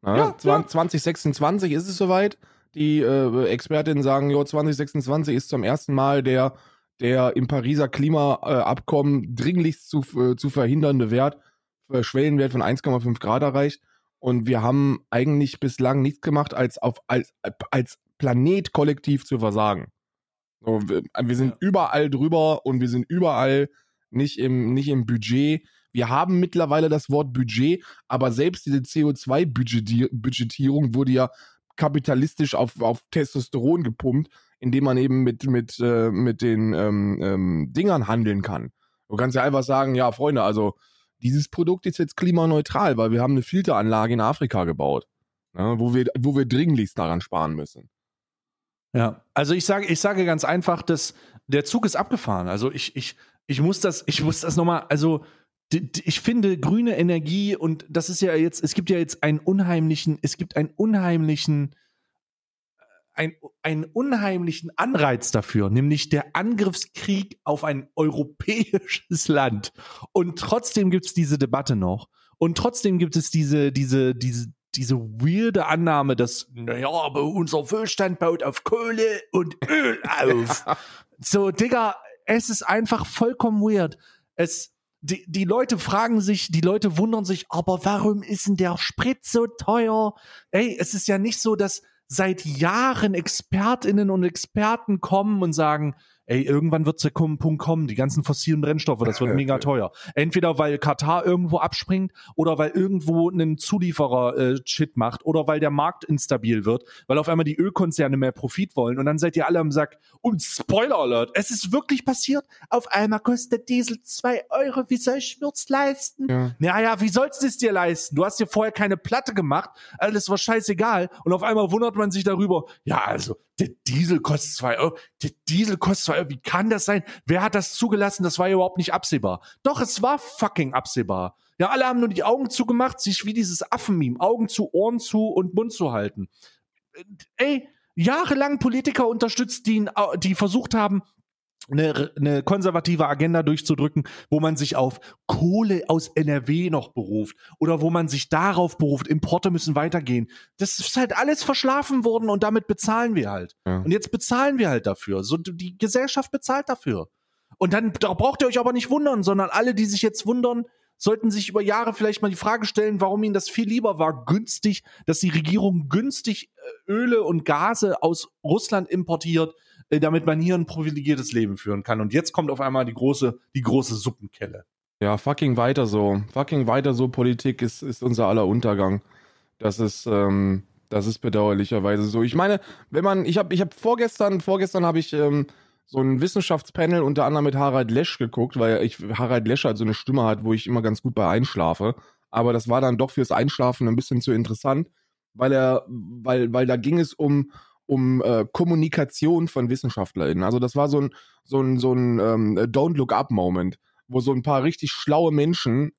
Na, ja, 20, 2026 ist es soweit. Die äh, Expertinnen sagen, jo, 2026 ist zum ersten Mal der, der im Pariser Klimaabkommen dringlichst zu, äh, zu verhindernde Wert, äh, Schwellenwert von 1,5 Grad erreicht. Und wir haben eigentlich bislang nichts gemacht, als auf als, als Planet kollektiv zu versagen. So, wir, wir, sind ja. überall drüber und wir sind überall nicht im, nicht im Budget. Wir haben mittlerweile das Wort Budget, aber selbst diese CO2-Budgetierung wurde ja kapitalistisch auf, auf Testosteron gepumpt, indem man eben mit, mit, äh, mit den ähm, ähm, Dingern handeln kann. Du kannst ja einfach sagen, ja, Freunde, also dieses Produkt ist jetzt klimaneutral, weil wir haben eine Filteranlage in Afrika gebaut, ne, wo, wir, wo wir dringlichst daran sparen müssen. Ja, also ich sage, ich sage ganz einfach, dass der Zug ist abgefahren. Also ich, ich, ich muss das, ich muss das nochmal, also ich finde grüne Energie und das ist ja jetzt, es gibt ja jetzt einen unheimlichen, es gibt einen unheimlichen, ein, einen unheimlichen Anreiz dafür, nämlich der Angriffskrieg auf ein europäisches [LAUGHS] Land. Und trotzdem gibt es diese Debatte noch. Und trotzdem gibt es diese, diese, diese, diese weirde Annahme, dass, naja, aber unser Wohlstand baut auf Kohle und [LAUGHS] Öl auf. so, Digga, es ist einfach vollkommen weird. Es, die, die Leute fragen sich, die Leute wundern sich, aber warum ist denn der Sprit so teuer? Ey, es ist ja nicht so, dass seit Jahren Expertinnen und Experten kommen und sagen, ey, irgendwann wird der Punkt kommen, die ganzen fossilen Brennstoffe, das wird mega teuer. Entweder weil Katar irgendwo abspringt oder weil irgendwo ein Zulieferer äh, Shit macht oder weil der Markt instabil wird, weil auf einmal die Ölkonzerne mehr Profit wollen und dann seid ihr alle am Sack. Und Spoiler Alert, es ist wirklich passiert. Auf einmal kostet Diesel zwei Euro. Wie soll ich mir's leisten? Ja. Naja, wie sollst du es dir leisten? Du hast dir vorher keine Platte gemacht, alles war scheißegal und auf einmal wundert man sich darüber, ja, also der Diesel kostet zwei Euro, der Diesel kostet zwei Euro, wie kann das sein? Wer hat das zugelassen? Das war ja überhaupt nicht absehbar. Doch, es war fucking absehbar. Ja, alle haben nur die Augen zugemacht, sich wie dieses Affenmeme, Augen zu, Ohren zu und Mund zu halten. Ey, jahrelang Politiker unterstützt, die, die versucht haben, eine, eine konservative Agenda durchzudrücken, wo man sich auf Kohle aus NRW noch beruft oder wo man sich darauf beruft, Importe müssen weitergehen. Das ist halt alles verschlafen worden und damit bezahlen wir halt. Ja. Und jetzt bezahlen wir halt dafür. So, die Gesellschaft bezahlt dafür. Und dann da braucht ihr euch aber nicht wundern, sondern alle, die sich jetzt wundern, sollten sich über Jahre vielleicht mal die Frage stellen, warum ihnen das viel lieber war, günstig, dass die Regierung günstig äh, Öle und Gase aus Russland importiert, damit man hier ein privilegiertes Leben führen kann. Und jetzt kommt auf einmal die große, die große Suppenkelle. Ja, fucking weiter so. Fucking weiter so Politik ist, ist unser aller Untergang. Das ist, ähm, das ist bedauerlicherweise so. Ich meine, wenn man, ich habe, ich habe vorgestern, vorgestern habe ich ähm, so ein Wissenschaftspanel unter anderem mit Harald Lesch geguckt, weil ich Harald Lesch halt so eine Stimme hat, wo ich immer ganz gut bei einschlafe. Aber das war dann doch fürs Einschlafen ein bisschen zu interessant, weil er, weil, weil da ging es um, um äh, Kommunikation von WissenschaftlerInnen. Also das war so ein, so ein, so ein ähm, Don't Look Up Moment, wo so ein paar richtig schlaue Menschen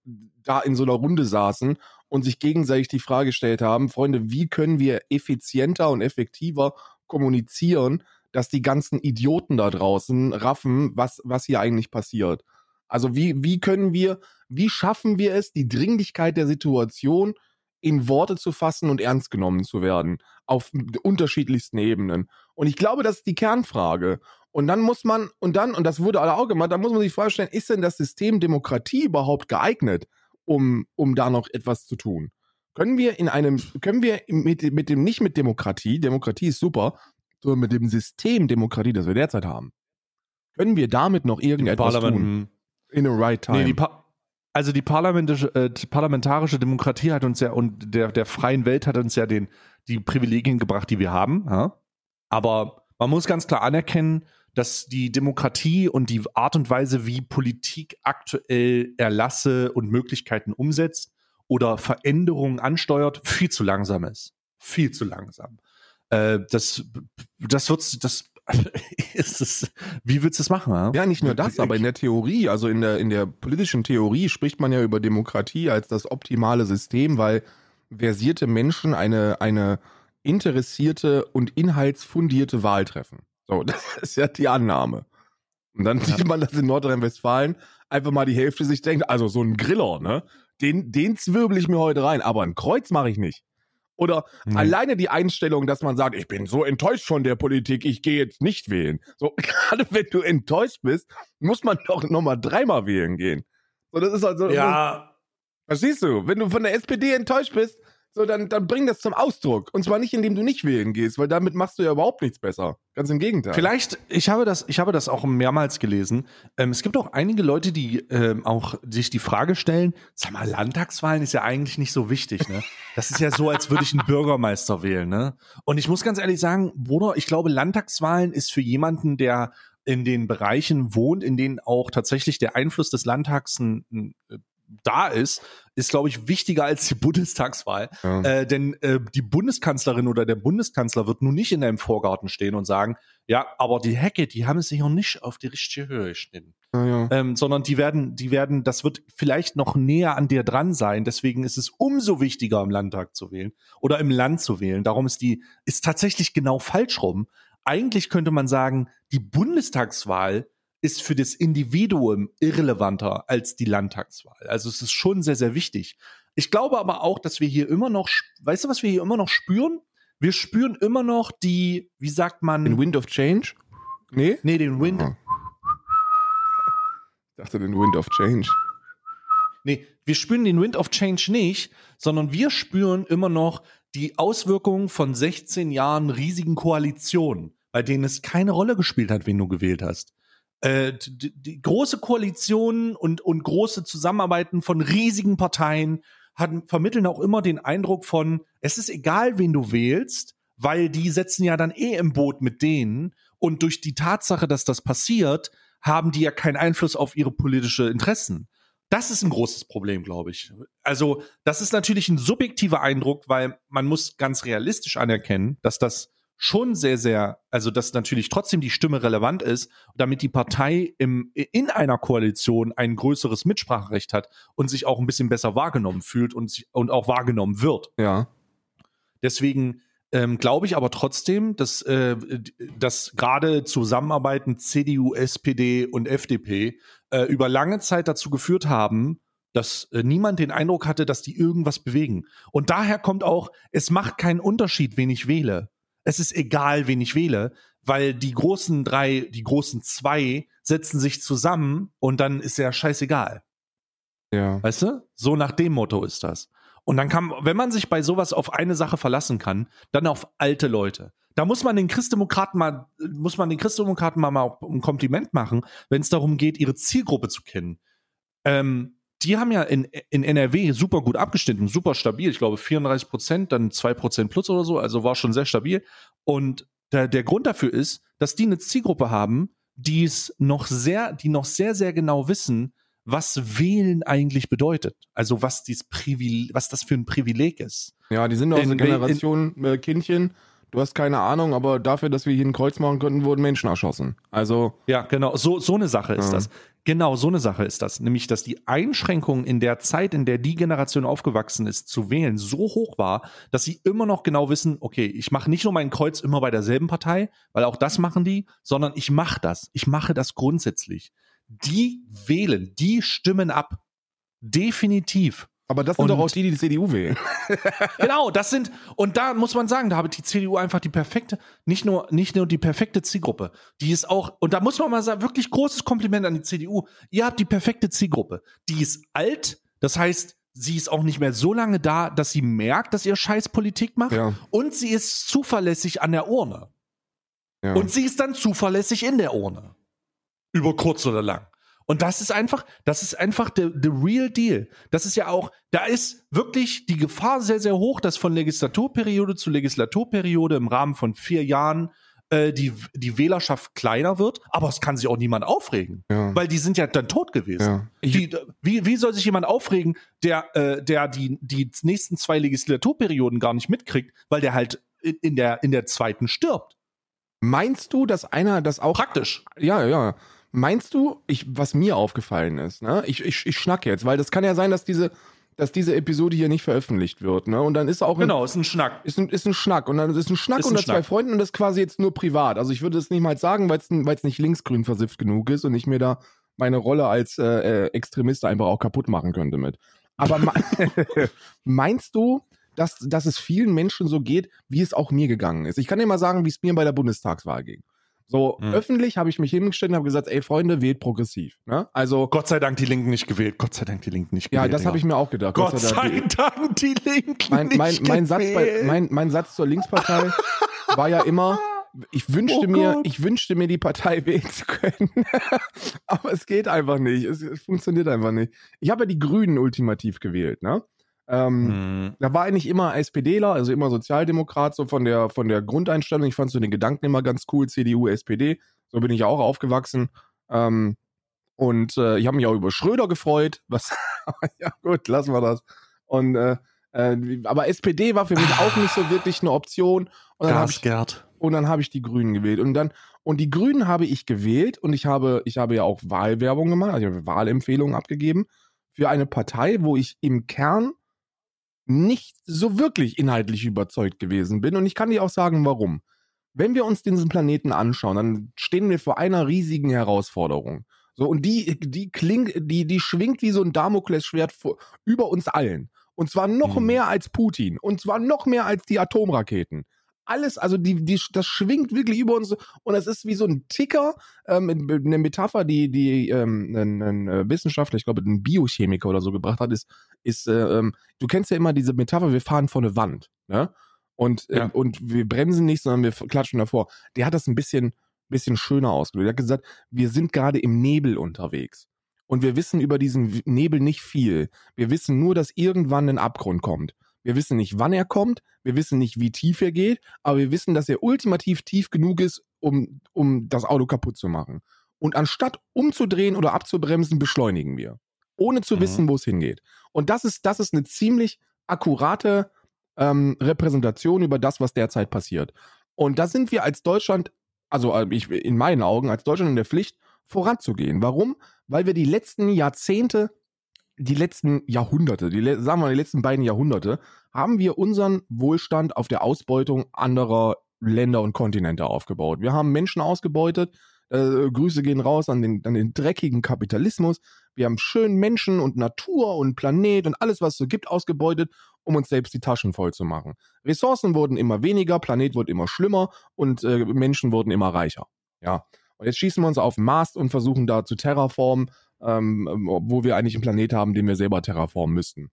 da in so einer Runde saßen und sich gegenseitig die Frage gestellt haben, Freunde, wie können wir effizienter und effektiver kommunizieren, dass die ganzen Idioten da draußen raffen, was, was hier eigentlich passiert. Also wie, wie können wir, wie schaffen wir es, die Dringlichkeit der Situation in Worte zu fassen und ernst genommen zu werden auf unterschiedlichsten Ebenen. Und ich glaube, das ist die Kernfrage. Und dann muss man, und dann, und das wurde alle auch gemacht, dann muss man sich vorstellen, ist denn das System Demokratie überhaupt geeignet, um, um da noch etwas zu tun? Können wir in einem, können wir mit, mit dem, nicht mit Demokratie, Demokratie ist super, sondern mit dem System Demokratie, das wir derzeit haben, können wir damit noch irgendetwas tun? In the right time. Nee, die also die parlamentarische, äh, parlamentarische Demokratie hat uns ja und der, der freien Welt hat uns ja den, die Privilegien gebracht, die wir haben. Ja? Aber man muss ganz klar anerkennen, dass die Demokratie und die Art und Weise, wie Politik aktuell Erlasse und Möglichkeiten umsetzt oder Veränderungen ansteuert, viel zu langsam ist. Viel zu langsam. Äh, das, das wird, das [LAUGHS] ist es, wie willst du es machen? Ja? ja, nicht nur das, aber in der Theorie, also in der, in der politischen Theorie spricht man ja über Demokratie als das optimale System, weil versierte Menschen eine, eine interessierte und inhaltsfundierte Wahl treffen. So, [LAUGHS] das ist ja die Annahme. Und dann ja. sieht man, dass in Nordrhein-Westfalen einfach mal die Hälfte sich denkt, also so ein Griller, ne? Den, den zwirbel ich mir heute rein, aber ein Kreuz mache ich nicht. Oder mhm. alleine die Einstellung, dass man sagt, ich bin so enttäuscht von der Politik, ich gehe jetzt nicht wählen. So, [LAUGHS] gerade wenn du enttäuscht bist, muss man doch nochmal dreimal wählen gehen. So, das ist also. Ja. Verstehst du? Wenn du von der SPD enttäuscht bist, so, dann, dann bring das zum Ausdruck. Und zwar nicht, indem du nicht wählen gehst, weil damit machst du ja überhaupt nichts besser. Ganz im Gegenteil. Vielleicht, ich habe das, ich habe das auch mehrmals gelesen. Ähm, es gibt auch einige Leute, die ähm, auch sich die Frage stellen, sag mal, Landtagswahlen ist ja eigentlich nicht so wichtig, ne? Das ist ja so, als würde ich einen Bürgermeister wählen, ne? Und ich muss ganz ehrlich sagen, Bruder, ich glaube, Landtagswahlen ist für jemanden, der in den Bereichen wohnt, in denen auch tatsächlich der Einfluss des Landtags ein, ein da ist, ist, glaube ich, wichtiger als die Bundestagswahl. Ja. Äh, denn äh, die Bundeskanzlerin oder der Bundeskanzler wird nun nicht in deinem Vorgarten stehen und sagen, ja, aber die Hecke, die haben sich noch nicht auf die richtige Höhe geschnitten. Ja, ja. Ähm, sondern die werden, die werden, das wird vielleicht noch näher an dir dran sein. Deswegen ist es umso wichtiger, im Landtag zu wählen oder im Land zu wählen. Darum ist die, ist tatsächlich genau falsch rum. Eigentlich könnte man sagen, die Bundestagswahl ist für das Individuum irrelevanter als die Landtagswahl. Also es ist schon sehr, sehr wichtig. Ich glaube aber auch, dass wir hier immer noch, weißt du, was wir hier immer noch spüren? Wir spüren immer noch die, wie sagt man? Den Wind of Change? Nee? Nee, den Wind. Oh. Ich dachte den Wind of Change. Nee, wir spüren den Wind of Change nicht, sondern wir spüren immer noch die Auswirkungen von 16 Jahren riesigen Koalitionen, bei denen es keine Rolle gespielt hat, wen du gewählt hast äh, die, die große Koalitionen und, und große Zusammenarbeiten von riesigen Parteien hatten, vermitteln auch immer den Eindruck von, es ist egal, wen du wählst, weil die setzen ja dann eh im Boot mit denen und durch die Tatsache, dass das passiert, haben die ja keinen Einfluss auf ihre politische Interessen. Das ist ein großes Problem, glaube ich. Also, das ist natürlich ein subjektiver Eindruck, weil man muss ganz realistisch anerkennen, dass das schon sehr, sehr, also dass natürlich trotzdem die Stimme relevant ist, damit die Partei im, in einer Koalition ein größeres Mitspracherecht hat und sich auch ein bisschen besser wahrgenommen fühlt und, sich, und auch wahrgenommen wird. Ja. Deswegen ähm, glaube ich aber trotzdem, dass, äh, dass gerade Zusammenarbeiten CDU, SPD und FDP äh, über lange Zeit dazu geführt haben, dass äh, niemand den Eindruck hatte, dass die irgendwas bewegen. Und daher kommt auch, es macht keinen Unterschied, wen ich wähle. Es ist egal, wen ich wähle, weil die großen drei, die großen zwei setzen sich zusammen und dann ist ja scheißegal. Ja. Weißt du? So nach dem Motto ist das. Und dann kann, wenn man sich bei sowas auf eine Sache verlassen kann, dann auf alte Leute. Da muss man den Christdemokraten mal, muss man den Christdemokraten mal, mal ein Kompliment machen, wenn es darum geht, ihre Zielgruppe zu kennen. Ähm, die haben ja in, in NRW super gut abgeschnitten, super stabil. Ich glaube 34 Prozent, dann 2 Prozent plus oder so, also war schon sehr stabil. Und der, der Grund dafür ist, dass die eine Zielgruppe haben, die es noch sehr, die noch sehr, sehr genau wissen, was Wählen eigentlich bedeutet. Also was dies Privil was das für ein Privileg ist. Ja, die sind aus In- der Generation äh, Kindchen. Du hast keine Ahnung, aber dafür, dass wir hier ein Kreuz machen könnten, wurden Menschen erschossen. Also, Ja, genau, so, so eine Sache ist Ja. das. Genau, so eine Sache ist das. Nämlich, dass die Einschränkung in der Zeit, in der die Generation aufgewachsen ist, zu wählen, so hoch war, dass sie immer noch genau wissen, okay, ich mache nicht nur mein Kreuz immer bei derselben Partei, weil auch das machen die, sondern ich mache das. Ich mache das grundsätzlich. Die wählen, die stimmen ab. Definitiv. Aber das sind Und- doch auch die, die die CDU wählen. [LAUGHS] Genau, das sind, und da muss man sagen, da habe die CDU einfach die perfekte, nicht nur, nicht nur die perfekte Zielgruppe, die ist auch, und da muss man mal sagen, wirklich großes Kompliment an die CDU. Ihr habt die perfekte Zielgruppe. Die ist alt, das heißt, sie ist auch nicht mehr so lange da, dass sie merkt, dass ihr Scheiß Politik macht. Ja. Und sie ist zuverlässig an der Urne. Ja. Und sie ist dann zuverlässig in der Urne. Über kurz oder lang. Und das ist einfach, das ist einfach the, the real deal. Das ist ja auch, da ist wirklich die Gefahr sehr, sehr hoch, dass von Legislaturperiode zu Legislaturperiode im Rahmen von vier Jahren äh, die, die Wählerschaft kleiner wird. Aber es kann sich auch niemand aufregen. ja. Weil die sind ja dann tot gewesen. ja. Die, wie, wie soll sich jemand aufregen, der, äh, der die, die nächsten zwei Legislaturperioden gar nicht mitkriegt, weil der halt in, in, der, in der zweiten stirbt? meinst du, dass einer das auch Praktisch. Ja, ja. Meinst du, ich, was mir aufgefallen ist, ne? Ich, ich, ich schnack jetzt, weil das kann ja sein, dass diese, dass diese Episode hier nicht veröffentlicht wird, ne? Und dann ist auch ein, Genau, ist ein Schnack. ist ein, ist ein Schnack und dann ist ein Schnack Ist ein unter zwei Schnack. Freunden und das quasi jetzt nur privat. Also ich würde es nicht mal sagen, weil es nicht linksgrün versifft genug ist und ich mir da meine Rolle als äh, äh, Extremist einfach auch kaputt machen könnte mit. Aber me- [LAUGHS] meinst du, dass, dass es vielen Menschen so geht, wie es auch mir gegangen ist? Ich kann dir mal sagen, wie es mir bei der Bundestagswahl ging. So Hm. öffentlich habe ich mich hingestellt und habe gesagt, ey Freunde, wählt progressiv. Ne? Also Gott sei Dank die Linken nicht gewählt. Gott sei Dank die Linken nicht ja, gewählt. das habe ich mir auch gedacht. Gott sei Dank die Linken mein, mein, nicht mein, Satz bei, gewählt. mein, mein Satz zur Linkspartei war ja immer, ich wünschte Oh mir, Gott. ich wünschte mir, die Partei [LAUGHS] wählen zu können. Aber es geht einfach nicht. Es, es funktioniert einfach nicht. Ich habe ja die Grünen ultimativ gewählt, ne? Ähm, Hm. Da war eigentlich immer SPDler, also immer Sozialdemokrat, so von der, von der Grundeinstellung. Ich fand so den Gedanken immer ganz cool, CDU, SPD. So bin ich auch aufgewachsen. Ähm, und äh, ich habe mich auch über Schröder gefreut. Was, [LAUGHS] ja gut, lassen wir das. Und äh, äh, aber SPD war für mich auch nicht so [LAUGHS] wirklich eine Option. Und dann habe ich und dann habe ich die Grünen gewählt. Und dann, und die Grünen habe ich gewählt und ich habe, ich habe ja auch Wahlwerbung gemacht, also ich habe Wahlempfehlungen abgegeben für eine Partei, wo ich im Kern nicht so wirklich inhaltlich überzeugt gewesen bin. Und ich kann dir auch sagen, warum. Wenn wir uns diesen Planeten anschauen, dann stehen wir vor einer riesigen Herausforderung. So, und die, die klingt, die, die schwingt wie so ein Damoklesschwert vor, über uns allen. Und zwar noch Mhm. mehr als Putin. Und zwar noch mehr als die Atomraketen alles, also die, die, das schwingt wirklich über uns und es ist wie so ein Ticker, ähm, eine Metapher, die, die ähm, ein, ein äh, Wissenschaftler, ich glaube, ein Biochemiker oder so gebracht hat, ist, ist äh, ähm, du kennst ja immer diese Metapher, wir fahren vor eine Wand, ne? Und, Ja. ähm, und wir bremsen nicht, sondern wir klatschen davor. Der hat das ein bisschen, bisschen schöner ausgedrückt. Er hat gesagt, wir sind gerade im Nebel unterwegs. Und wir wissen über diesen Nebel nicht viel. Wir wissen nur, dass irgendwann ein Abgrund kommt. Wir wissen nicht, wann er kommt, wir wissen nicht, wie tief er geht, aber wir wissen, dass er ultimativ tief genug ist, um, um das Auto kaputt zu machen. Und anstatt umzudrehen oder abzubremsen, beschleunigen wir. Ohne zu Mhm. wissen, wo es hingeht. Und das ist, das ist eine ziemlich akkurate ähm, Repräsentation über das, was derzeit passiert. Und da sind wir als Deutschland, also äh, ich, in meinen Augen, als Deutschland in der Pflicht, voranzugehen. Warum? Weil wir die letzten Jahrzehnte die letzten Jahrhunderte, die, sagen wir mal die letzten beiden Jahrhunderte, haben wir unseren Wohlstand auf der Ausbeutung anderer Länder und Kontinente aufgebaut. Wir haben Menschen ausgebeutet. Äh, Grüße gehen raus an den, an den dreckigen Kapitalismus. Wir haben schön Menschen und Natur und Planet und alles, was es so gibt, ausgebeutet, um uns selbst die Taschen voll zu machen. Ressourcen wurden immer weniger, Planet wurde immer schlimmer und äh, Menschen wurden immer reicher. Ja. Und jetzt schießen wir uns auf den Mars und versuchen da zu terraformen, ähm, wo wir eigentlich einen Planet haben, den wir selber terraformen müssten.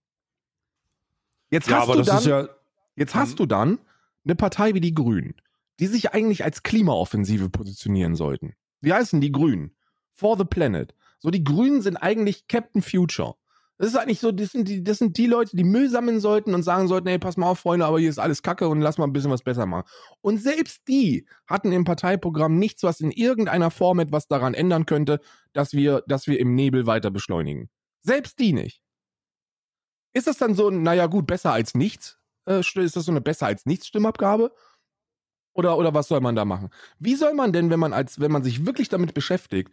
Jetzt Ja, hast du dann, ja. jetzt hast du dann eine Partei wie die Grünen, die sich eigentlich als Klimaoffensive positionieren sollten. Wie heißen die Grünen? For the Planet. So, die Grünen sind eigentlich Captain Future. Das ist eigentlich so, das sind die, das sind die Leute, die Müll sammeln sollten und sagen sollten, ey, pass mal auf, Freunde, aber hier ist alles Kacke und lass mal ein bisschen was besser machen. Und selbst die hatten im Parteiprogramm nichts, was in irgendeiner Form etwas daran ändern könnte, dass wir, dass wir im Nebel weiter beschleunigen. Selbst die nicht. Ist das dann so, ein, naja gut, besser als nichts? Äh, ist das so eine besser als nichts Stimmabgabe? Oder, oder was soll man da machen? Wie soll man denn, wenn man als, wenn man sich wirklich damit beschäftigt,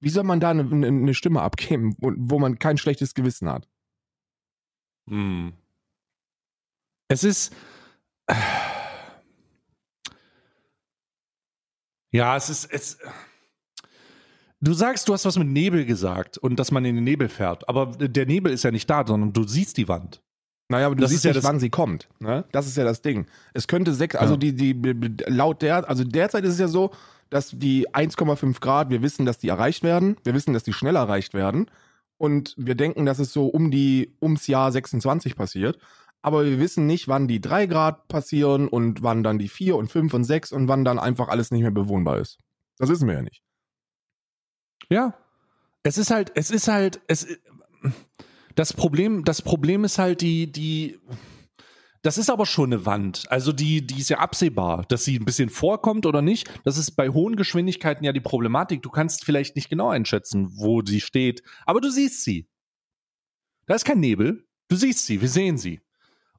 wie soll man da eine, eine, eine Stimme abgeben, wo, wo man kein schlechtes Gewissen hat? Hm. Es ist. Ja, es ist. Es, du sagst, du hast was mit Nebel gesagt und dass man in den Nebel fährt. Aber der Nebel ist ja nicht da, sondern du siehst die Wand. Naja, aber du Das siehst ist ja nicht, das- wann sie kommt. Ne? Das ist ja das Ding. Es könnte sechs, also Ja. die, die, laut der, also derzeit ist es ja so, dass die 1,5 Grad, wir wissen, dass die erreicht werden. Wir wissen, dass die schnell erreicht werden. Und wir denken, dass es so um die, ums Jahr 26 passiert. Aber wir wissen nicht, wann die 3 Grad passieren und wann dann die 4 und 5 und 6 und wann dann einfach alles nicht mehr bewohnbar ist. Das wissen wir ja nicht. Ja. Es ist halt, es ist halt, es, das Problem, das Problem ist halt die, die, das ist aber schon eine Wand. Also die, die ist ja absehbar, dass sie ein bisschen vorkommt oder nicht. Das ist bei hohen Geschwindigkeiten ja die Problematik. Du kannst vielleicht nicht genau einschätzen, wo sie steht, aber du siehst sie. Da ist kein Nebel. Du siehst sie, wir sehen sie.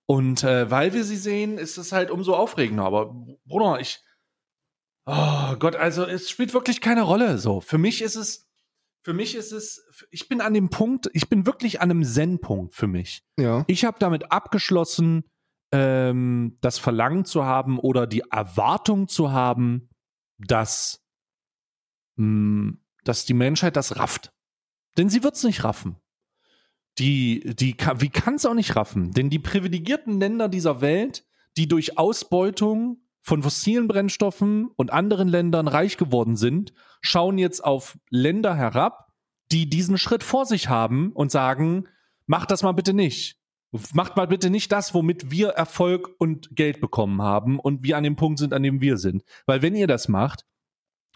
Und äh, weil wir sie sehen, ist es halt umso aufregender. Aber Bruder, ich, oh Gott, also es spielt wirklich keine Rolle. So, für mich ist es, für mich ist es, ich bin an dem Punkt, ich bin wirklich an einem Zen-Punkt für mich. Ja. Ich habe damit abgeschlossen, ähm, das Verlangen zu haben oder die Erwartung zu haben, dass, mh, dass die Menschheit das rafft. Denn sie wird es nicht raffen. Die, die, wie kann es auch nicht raffen? Denn die privilegierten Länder dieser Welt, die durch Ausbeutung von fossilen Brennstoffen und anderen Ländern reich geworden sind, schauen jetzt auf Länder herab, die diesen Schritt vor sich haben und sagen, macht das mal bitte nicht. Macht mal bitte nicht das, womit wir Erfolg und Geld bekommen haben und wir an dem Punkt sind, an dem wir sind. Weil wenn ihr das macht,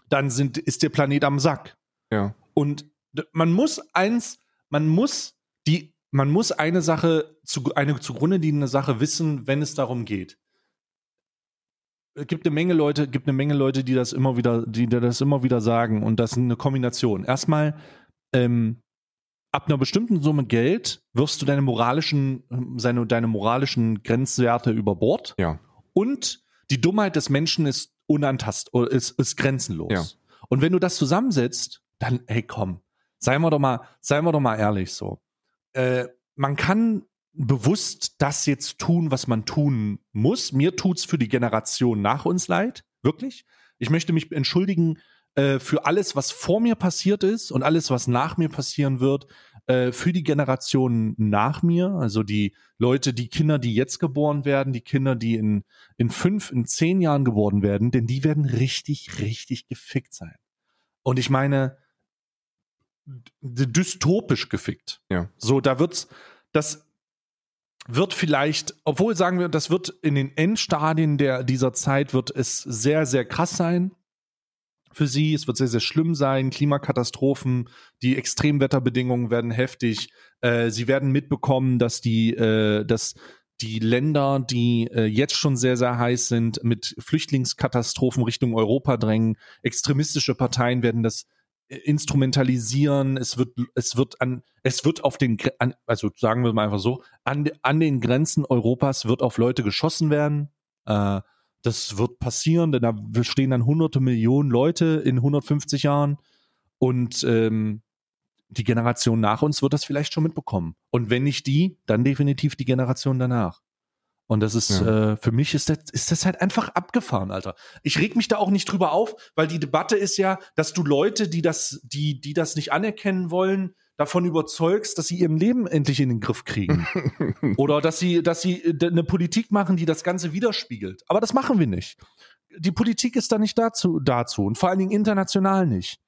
dann sind, ist der Planet am Sack. Ja. Und man muss eins, man muss die, man muss eine Sache, zu, eine zugrunde liegende Sache wissen, wenn es darum geht. Es gibt eine Menge Leute, gibt eine Menge Leute, die das immer wieder, die das immer wieder sagen und das ist eine Kombination. Erstmal, ähm, ab einer bestimmten Summe Geld wirfst du deine moralischen, seine, deine moralischen Grenzwerte über Bord. Ja. Und die Dummheit des Menschen ist unantast, ist, ist grenzenlos. Ja. Und wenn du das zusammensetzt, dann, hey, komm, seien wir doch mal, seien wir doch mal ehrlich so. Äh, man kann bewusst das jetzt tun, was man tun muss. Mir tut's für die Generation nach uns leid, wirklich. Ich möchte mich entschuldigen äh, für alles, was vor mir passiert ist und alles, was nach mir passieren wird, äh, für die Generationen nach mir, also die Leute, die Kinder, die jetzt geboren werden, die Kinder, die in, in fünf, in zehn Jahren geboren werden, denn die werden richtig, richtig gefickt sein. Und ich meine, dystopisch gefickt. Ja. So, da wird's, das wird vielleicht, obwohl sagen wir, das wird in den Endstadien der, dieser Zeit wird es sehr, sehr krass sein für sie. Es wird sehr, sehr schlimm sein. Klimakatastrophen, die Extremwetterbedingungen werden heftig. Äh, sie werden mitbekommen, dass die, äh, dass die Länder, die äh, jetzt schon sehr, sehr heiß sind, mit Flüchtlingskatastrophen Richtung Europa drängen. Extremistische Parteien werden das äh, instrumentalisieren. Es wird, es wird an, es wird auf den, an, also sagen wir mal einfach so, an, an den Grenzen Europas wird auf Leute geschossen werden. Äh, das wird passieren, denn da stehen dann hunderte Millionen Leute in 150 Jahren und ähm, die Generation nach uns wird das vielleicht schon mitbekommen. Und wenn nicht die, dann definitiv die Generation danach. Und das ist, ja. äh, für mich ist das, ist das halt einfach abgefahren, Alter. Ich reg mich da auch nicht drüber auf, weil die Debatte ist ja, dass du Leute, die das, die, die das nicht anerkennen wollen, davon überzeugst, dass sie ihr Leben endlich in den Griff kriegen. [LAUGHS] Oder dass sie, dass sie äh, eine Politik machen, die das Ganze widerspiegelt. Aber das machen wir nicht. Die Politik ist da nicht dazu, dazu und vor allen Dingen international nicht.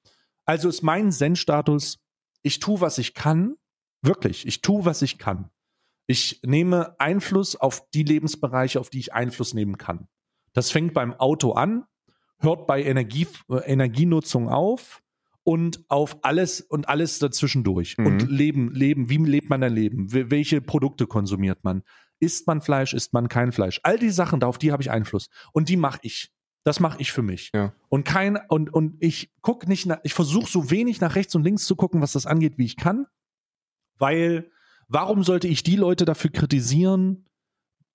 Also ist mein Zen-Status, ich tue, was ich kann. Wirklich, ich tue, was ich kann. Ich nehme Einfluss auf die Lebensbereiche, auf die ich Einfluss nehmen kann. Das fängt beim Auto an, hört bei Energie, äh, Energienutzung auf und auf alles und alles dazwischendurch. Mhm. Und Leben, Leben, wie lebt man dein Leben? Welche Produkte konsumiert man? Isst man Fleisch, isst man kein Fleisch? All die Sachen, auf die habe ich Einfluss. Und die mache ich. Das mache ich für mich. Ja. Und kein, und, und ich gucke nicht nach, ich versuche so wenig nach rechts und links zu gucken, was das angeht, wie ich kann. Weil Warum sollte ich die Leute dafür kritisieren,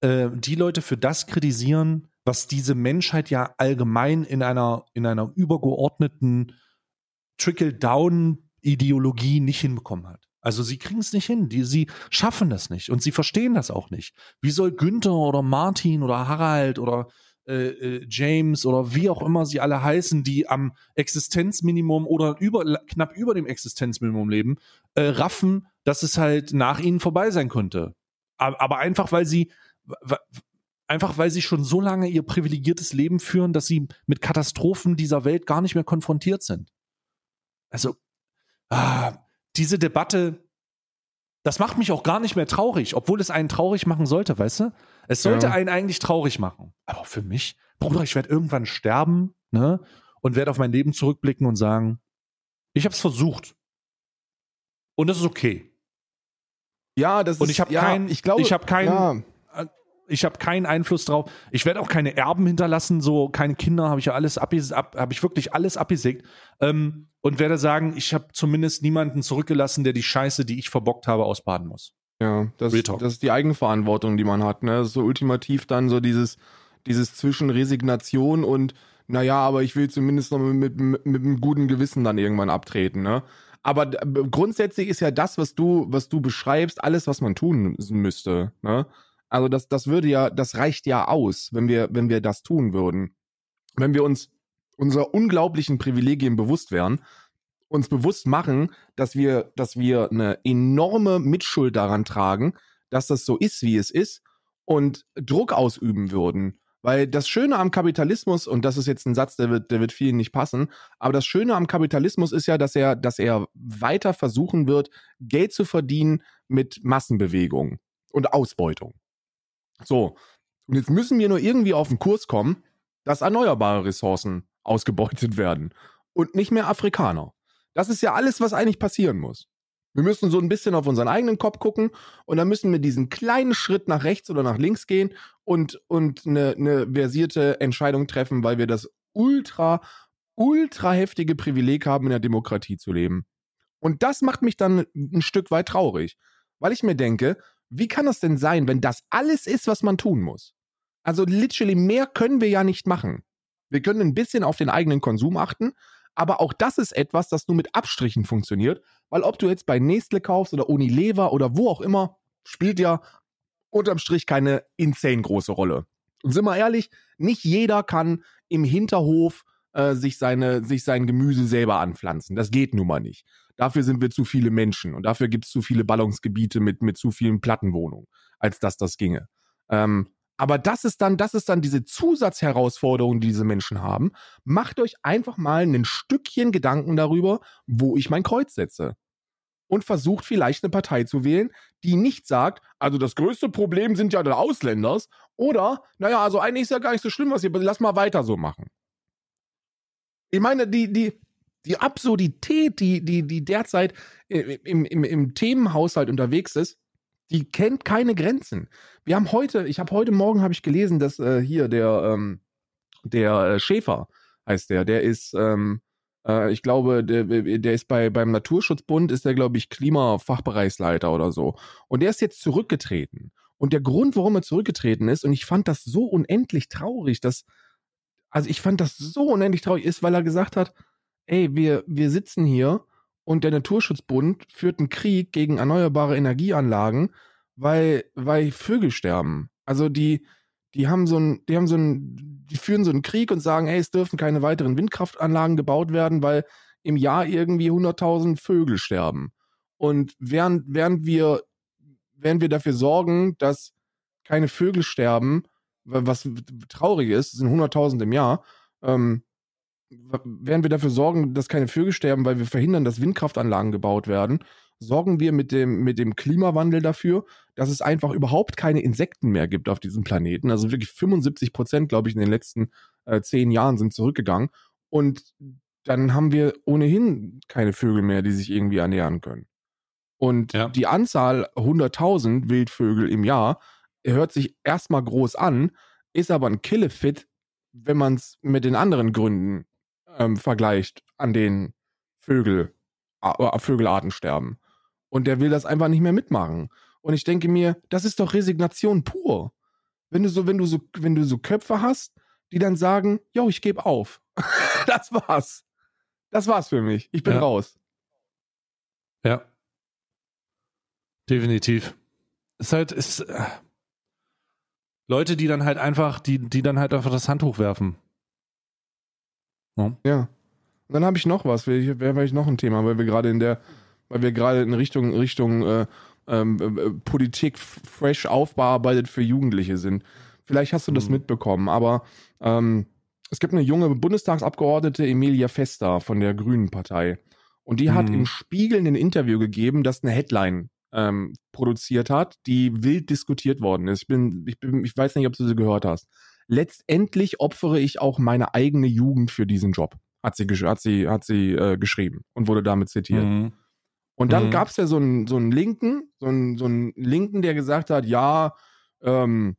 äh, die Leute für das kritisieren, was diese Menschheit ja allgemein in einer, in einer übergeordneten Trickle-Down-Ideologie nicht hinbekommen hat? Also sie kriegen es nicht hin, die, sie schaffen das nicht und sie verstehen das auch nicht. Wie soll Günther oder Martin oder Harald oder äh, äh, James oder wie auch immer sie alle heißen, die am Existenzminimum oder über, knapp über dem Existenzminimum leben, äh, raffen, dass es halt nach ihnen vorbei sein könnte. Aber einfach, weil sie, einfach weil sie schon so lange ihr privilegiertes Leben führen, dass sie mit Katastrophen dieser Welt gar nicht mehr konfrontiert sind. Also, ah, diese Debatte, das macht mich auch gar nicht mehr traurig, obwohl es einen traurig machen sollte, weißt du? Es sollte ja. einen eigentlich traurig machen. Aber für mich, Bruder, ich werde irgendwann sterben, ne? Und werde auf mein Leben zurückblicken und sagen, ich habe es versucht. Und das ist okay. Ja, das und ich habe ja, keinen, ich glaube, ich habe keinen, ja. Ich habe keinen Einfluss drauf. Ich werde auch keine Erben hinterlassen, so keine Kinder, habe ich ja alles ab, habe ich wirklich alles abgesägt ähm, und werde sagen, ich habe zumindest niemanden zurückgelassen, der die Scheiße, die ich verbockt habe, ausbaden muss. Ja, das, das ist die Eigenverantwortung, die man hat. Ne? So ultimativ dann so dieses, dieses zwischen Resignation und naja, aber ich will zumindest noch mit, mit, mit einem guten Gewissen dann irgendwann abtreten. Ne? Aber grundsätzlich ist ja das, was du, was du beschreibst, alles, was man tun müsste. Ne? Also das, das würde ja, das reicht ja aus, wenn wir, wenn wir das tun würden. Wenn wir uns unserer unglaublichen Privilegien bewusst wären, uns bewusst machen, dass wir, dass wir eine enorme Mitschuld daran tragen, dass das so ist, wie es ist, und Druck ausüben würden weil das Schöne am Kapitalismus, und das ist jetzt ein Satz, der wird, der wird vielen nicht passen, aber das Schöne am Kapitalismus ist ja, dass er, dass er weiter versuchen wird, Geld zu verdienen mit Massenbewegung und Ausbeutung. So. Und jetzt müssen wir nur irgendwie auf den Kurs kommen, dass erneuerbare Ressourcen ausgebeutet werden und nicht mehr Afrikaner. Das ist ja alles, was eigentlich passieren muss. Wir müssen so ein bisschen auf unseren eigenen Kopf gucken und dann müssen wir diesen kleinen Schritt nach rechts oder nach links gehen und, und eine, eine versierte Entscheidung treffen, weil wir das ultra, ultra heftige Privileg haben, in der Demokratie zu leben. Und das macht mich dann ein Stück weit traurig, weil ich mir denke, wie kann das denn sein, wenn das alles ist, was man tun muss? Also literally mehr können wir ja nicht machen. Wir können ein bisschen auf den eigenen Konsum achten, aber auch das ist etwas, das nur mit Abstrichen funktioniert, weil ob du jetzt bei Nestle kaufst oder Unilever oder wo auch immer, spielt ja unterm Strich keine insane große Rolle. Und sind wir ehrlich, nicht jeder kann im Hinterhof äh, sich, seine, sich sein Gemüse selber anpflanzen. Das geht nun mal nicht. Dafür sind wir zu viele Menschen und dafür gibt es zu viele Ballungsgebiete mit, mit zu vielen Plattenwohnungen, als dass das ginge. Ähm, aber das ist dann, das ist dann diese Zusatzherausforderung, die diese Menschen haben. Macht euch einfach mal ein Stückchen Gedanken darüber, wo ich mein Kreuz setze. Und versucht vielleicht eine Partei zu wählen, die nicht sagt, also das größte Problem sind ja die Ausländers, oder, naja, also eigentlich ist ja gar nicht so schlimm, was ihr, lass mal weiter so machen. Ich meine, die, die, die Absurdität, die, die, die derzeit im, im, im Themenhaushalt unterwegs ist, die kennt keine Grenzen. Wir haben heute, ich habe heute Morgen habe ich gelesen, dass äh, hier der ähm, der äh, Schäfer heißt der, der ist ähm, äh, ich glaube, der, der ist bei beim Naturschutzbund ist der glaube ich Klimafachbereichsleiter oder so und der ist jetzt zurückgetreten. Und der Grund, warum er zurückgetreten ist und ich fand das so unendlich traurig, dass also ich fand das so unendlich traurig ist, weil er gesagt hat, ey, wir wir sitzen hier und der Naturschutzbund führt einen Krieg gegen erneuerbare Energieanlagen, weil, weil Vögel sterben. Also die, die haben so ein, die haben so ein, die führen so einen Krieg und sagen, hey, es dürfen keine weiteren Windkraftanlagen gebaut werden, weil im Jahr irgendwie 100.000 Vögel sterben. Und während, während wir, während wir dafür sorgen, dass keine Vögel sterben, was traurig ist, sind 100.000 im Jahr, ähm, während wir dafür sorgen, dass keine Vögel sterben, weil wir verhindern, dass Windkraftanlagen gebaut werden, sorgen wir mit dem, mit dem Klimawandel dafür, dass es einfach überhaupt keine Insekten mehr gibt auf diesem Planeten. Also wirklich 75 Prozent, glaube ich, in den letzten äh, zehn Jahren sind zurückgegangen. Und dann haben wir ohnehin keine Vögel mehr, die sich irgendwie ernähren können. Und ja. die Anzahl 100.000 Wildvögel im Jahr hört sich erstmal groß an, ist aber ein Killefit, wenn man es mit den anderen Gründen ähm, vergleicht, an denen Vögel, äh, Vögelarten sterben. Und der will das einfach nicht mehr mitmachen. Und ich denke mir, das ist doch Resignation pur. Wenn du so, wenn du so, wenn du so Köpfe hast, die dann sagen, yo, ich gebe auf. [LAUGHS] das war's. Das war's für mich. Ich bin ja. raus. Ja. Definitiv. Es ist halt, ist, äh, Leute, die dann halt einfach, die, die dann halt einfach das Handtuch werfen. Ja. ja. Und dann habe ich noch was, wäre wär ich noch ein Thema, weil wir gerade in der, weil wir gerade in Richtung, Richtung äh, ähm, äh, Politik fresh aufbearbeitet für Jugendliche sind. Vielleicht hast du das mhm. mitbekommen, aber ähm, es gibt eine junge Bundestagsabgeordnete, Emilia Fester von der Grünen Partei. Und die mhm. hat im Spiegel ein Interview gegeben, das eine Headline ähm, produziert hat, die wild diskutiert worden ist. Ich bin, ich bin, ich weiß nicht, ob du sie gehört hast. Letztendlich opfere ich auch meine eigene Jugend für diesen Job, hat sie, hat sie, hat sie äh, geschrieben und wurde damit zitiert. Mhm. Und dann mhm. gab es ja so einen, so einen Linken, so einen, so einen Linken, der gesagt hat, ja, ähm,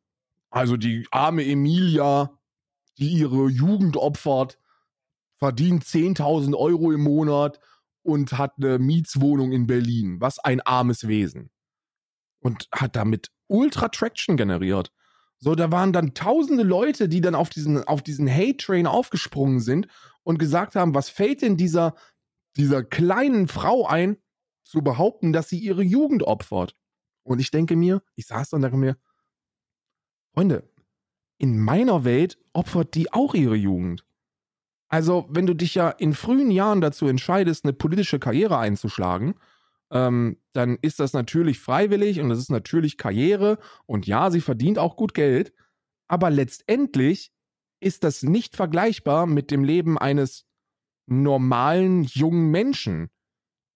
also die arme Emilia, die ihre Jugend opfert, verdient 10.000 Euro im Monat und hat eine Mietswohnung in Berlin. Was ein armes Wesen. Und hat damit Ultra Traction generiert. So, da waren dann tausende Leute, die dann auf diesen, auf diesen Hate-Train aufgesprungen sind und gesagt haben, was fällt denn dieser, dieser kleinen Frau ein, zu behaupten, dass sie ihre Jugend opfert. Und ich denke mir, ich saß da und dachte mir, Freunde, in meiner Welt opfert die auch ihre Jugend. Also, wenn du dich ja in frühen Jahren dazu entscheidest, eine politische Karriere einzuschlagen, ähm, dann ist das natürlich freiwillig und das ist natürlich Karriere und ja, sie verdient auch gut Geld, aber letztendlich ist das nicht vergleichbar mit dem Leben eines normalen jungen Menschen,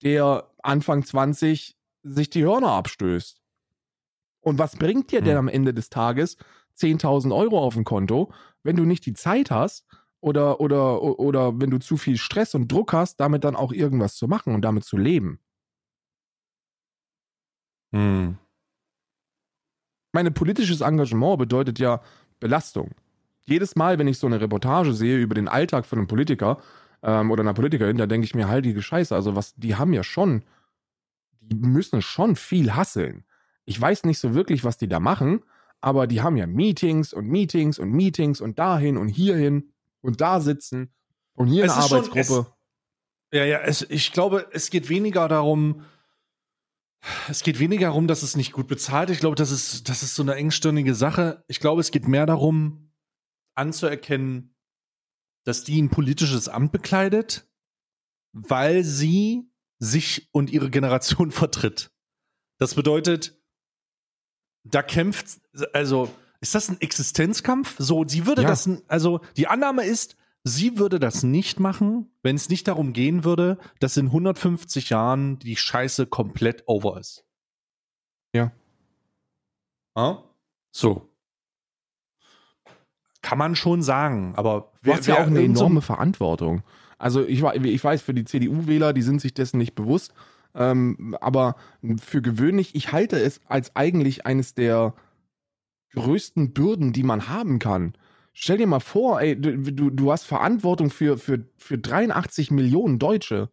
der Anfang 20 sich die Hörner abstößt. Und was bringt dir denn hm. am Ende des Tages 10.000 Euro auf dem Konto, wenn du nicht die Zeit hast, oder, oder, oder wenn du zu viel Stress und Druck hast, damit dann auch irgendwas zu machen und damit zu leben. Hm. Meine politisches Engagement bedeutet ja Belastung. Jedes Mal, wenn ich so eine Reportage sehe über den Alltag von einem Politiker ähm, oder einer Politikerin, da denke ich mir, halt die Scheiße, also was, die haben ja schon, die müssen schon viel hasseln. Ich weiß nicht so wirklich, was die da machen, aber die haben ja Meetings und Meetings und Meetings und dahin und hierhin und da sitzen und hier es eine Arbeitsgruppe. Schon, es, ja, ja, es, ich glaube, es geht weniger darum, es geht weniger darum, dass es nicht gut bezahlt. Ich glaube, das ist, das ist so eine engstirnige Sache. Ich glaube, es geht mehr darum, anzuerkennen, dass die ein politisches Amt bekleidet, weil sie sich und ihre Generation [LAUGHS] vertritt. Das bedeutet, da kämpft, also ist das ein Existenzkampf? So, sie würde ja. das, also die Annahme ist, sie würde das nicht machen, wenn es nicht darum gehen würde, dass in 150 Jahren die Scheiße komplett over ist. Ja. Ah? So. Kann man schon sagen, aber wer, hast ja auch eine enorme Verantwortung. Also ich, ich weiß, für die CDU-Wähler, die sind sich dessen nicht bewusst. Ähm, aber für gewöhnlich, ich halte es als eigentlich eines der größten Bürden, die man haben kann. Stell dir mal vor, ey, du, du hast Verantwortung für, für, für 83 Millionen Deutsche.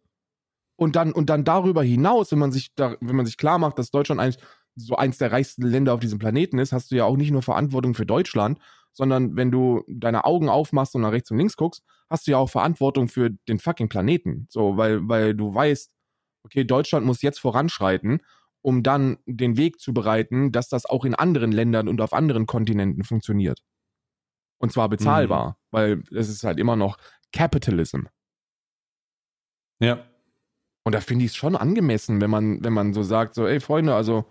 Und dann, und dann darüber hinaus, wenn man sich da, wenn man sich klar macht, dass Deutschland eigentlich so eins der reichsten Länder auf diesem Planeten ist, hast du ja auch nicht nur Verantwortung für Deutschland, sondern wenn du deine Augen aufmachst und nach rechts und links guckst, hast du ja auch Verantwortung für den fucking Planeten. So, weil, weil du weißt, okay, Deutschland muss jetzt voranschreiten, um dann den Weg zu bereiten, dass das auch in anderen Ländern und auf anderen Kontinenten funktioniert. Und zwar bezahlbar, mhm. weil es ist halt immer noch Capitalism. Ja. Und da finde ich es schon angemessen, wenn man, wenn man so sagt, so, ey Freunde, also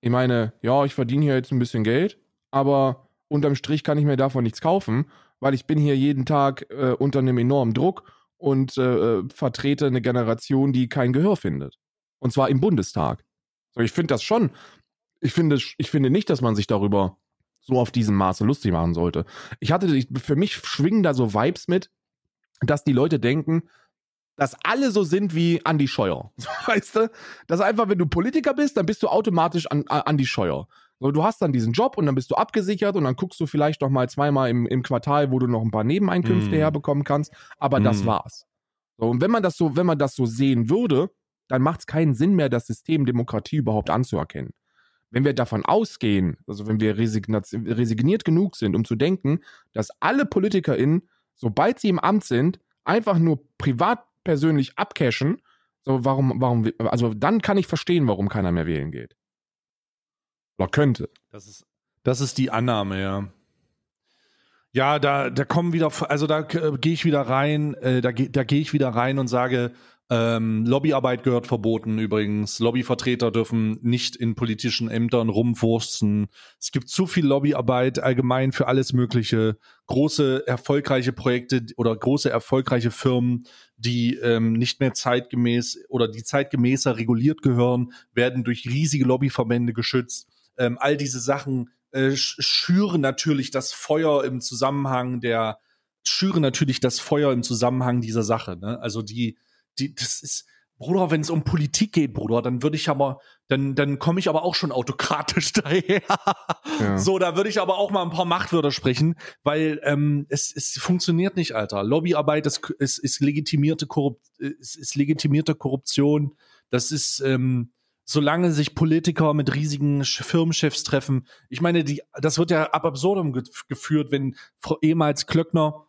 ich meine, ja, ich verdiene hier jetzt ein bisschen Geld, aber unterm Strich kann ich mir davon nichts kaufen, weil ich bin hier jeden Tag äh, unter einem enormen Druck und äh, äh vertrete eine Generation, die kein Gehör findet. Und zwar im Bundestag. So, ich finde das schon. Ich finde, ich finde nicht, dass man sich darüber so auf diesem Maße lustig machen sollte. Ich hatte, für mich schwingen da so Vibes mit, dass die Leute denken, dass alle so sind wie Andy Scheuer. [LAUGHS] Weißt du? Dass einfach, wenn du Politiker bist, dann bist du automatisch an, an Andy Scheuer. Du hast dann diesen Job und dann bist du abgesichert und dann guckst du vielleicht noch mal zweimal im, im Quartal, wo du noch ein paar Nebeneinkünfte mm. herbekommen kannst, aber mm. das war's. So, und wenn man das so, wenn man das so sehen würde, dann macht es keinen Sinn mehr, das System Demokratie überhaupt anzuerkennen. Wenn wir davon ausgehen, also wenn wir resigniert genug sind, um zu denken, dass alle PolitikerInnen, sobald sie im Amt sind, einfach nur privat persönlich abcashen, so warum, warum, also dann kann ich verstehen, warum keiner mehr wählen geht. Oder könnte. Das ist, das ist die Annahme, ja. Ja, da, da kommen wieder, also da äh, gehe ich wieder rein, äh, da, da gehe ich wieder rein und sage, ähm, Lobbyarbeit gehört verboten übrigens. Lobbyvertreter dürfen nicht in politischen Ämtern rumwursten. Es gibt zu viel Lobbyarbeit allgemein für alles Mögliche. Große erfolgreiche Projekte oder große erfolgreiche Firmen, die ähm, nicht mehr zeitgemäß oder die zeitgemäßer reguliert gehören, werden durch riesige Lobbyverbände geschützt. Ähm, all diese Sachen äh, schüren natürlich das Feuer im Zusammenhang der schüren natürlich das Feuer im Zusammenhang dieser Sache. Ne? Also die die, das ist, Bruder, wenn es um Politik geht, Bruder, dann würde ich aber, dann, dann komme ich aber auch schon autokratisch [LAUGHS] daher. Ja. So, da würde ich aber auch mal ein paar Machtwörter sprechen, weil ähm, es, es funktioniert nicht, Alter. Lobbyarbeit ist, ist, ist legitimierte Korrup ist, ist legitimierte Korruption. Das ist, ähm, solange sich Politiker mit riesigen Firmenchefs treffen. Ich meine, die, das wird ja ab absurdum geführt, wenn Frau ehemals Klöckner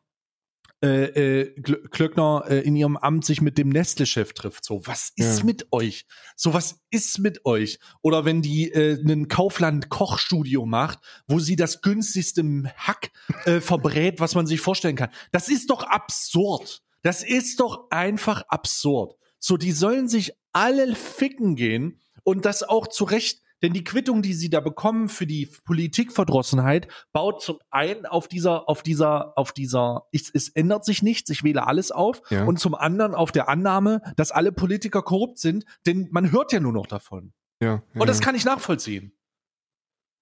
äh, äh, Klöckner äh, in ihrem Amt sich mit dem Nestle-Chef trifft. So, was ist ja. mit euch? So, was ist mit euch? Oder wenn die äh, einen Kaufland-Kochstudio macht, wo sie das günstigste Hack äh, verbrät, was man sich vorstellen kann. Das ist doch absurd. Das ist doch einfach absurd. So, die sollen sich alle ficken gehen und das auch zu Recht denn die Quittung, die sie da bekommen für die Politikverdrossenheit, baut zum einen auf dieser, auf dieser, auf dieser, ich, es ändert sich nichts, ich wähle alles auf, ja. und zum anderen auf der Annahme, dass alle Politiker korrupt sind, denn man hört ja nur noch davon. Ja, ja und das kann ich nachvollziehen.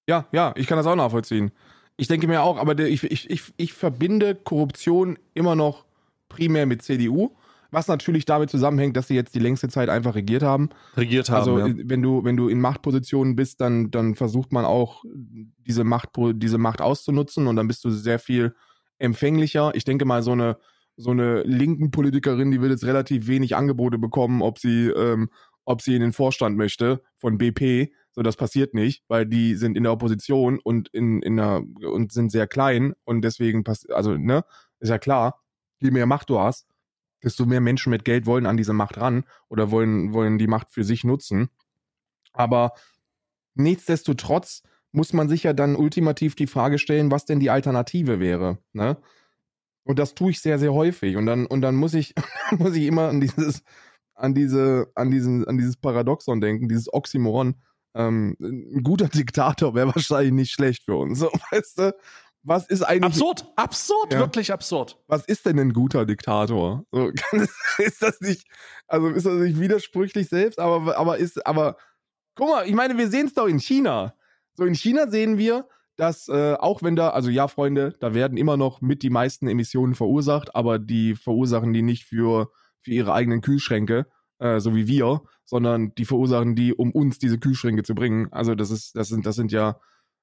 Ja, ja, ich kann das auch nachvollziehen. Ich denke mir auch, aber ich, ich, ich, ich verbinde Korruption immer noch primär mit CDU was natürlich damit zusammenhängt, dass sie jetzt die längste Zeit einfach regiert haben. Regiert haben. Also ja. wenn du, wenn du in Machtpositionen bist, dann, dann versucht man auch diese Macht, diese Macht auszunutzen und dann bist du sehr viel empfänglicher. Ich denke mal, so eine, so eine linken Politikerin, die wird jetzt relativ wenig Angebote bekommen, ob sie, ähm, ob sie in den Vorstand möchte von BP. So, das passiert nicht, weil die sind in der Opposition und in, in der, und sind sehr klein und deswegen passt, also, ne, ist ja klar, je mehr Macht du hast, desto mehr Menschen mit Geld wollen an diese Macht ran oder wollen, wollen die Macht für sich nutzen. Aber nichtsdestotrotz muss man sich ja dann ultimativ die Frage stellen, was denn die Alternative wäre. Ne? Und das tue ich sehr, sehr häufig. Und dann, und dann muss ich, [LAUGHS] muss ich immer an dieses, an diese, an diesen, an dieses Paradoxon denken, dieses Oxymoron. Ähm, ein guter [LAUGHS] Diktator wäre wahrscheinlich nicht schlecht für uns. So, [LAUGHS] weißt du? Was ist eigentlich. Absurd, absurd, ja. wirklich absurd. Was ist denn ein guter Diktator? So, [LAUGHS] ist das nicht, also ist das nicht widersprüchlich selbst, aber, aber ist, aber, guck mal, ich meine, wir sehen es doch in China. So, in China sehen wir, dass äh, auch wenn da, also ja, Freunde, da werden immer noch mit die meisten Emissionen verursacht, aber die verursachen die nicht für, für ihre eigenen Kühlschränke, äh, so wie wir, sondern die verursachen die, um uns diese Kühlschränke zu bringen. Also das ist, das sind, das sind ja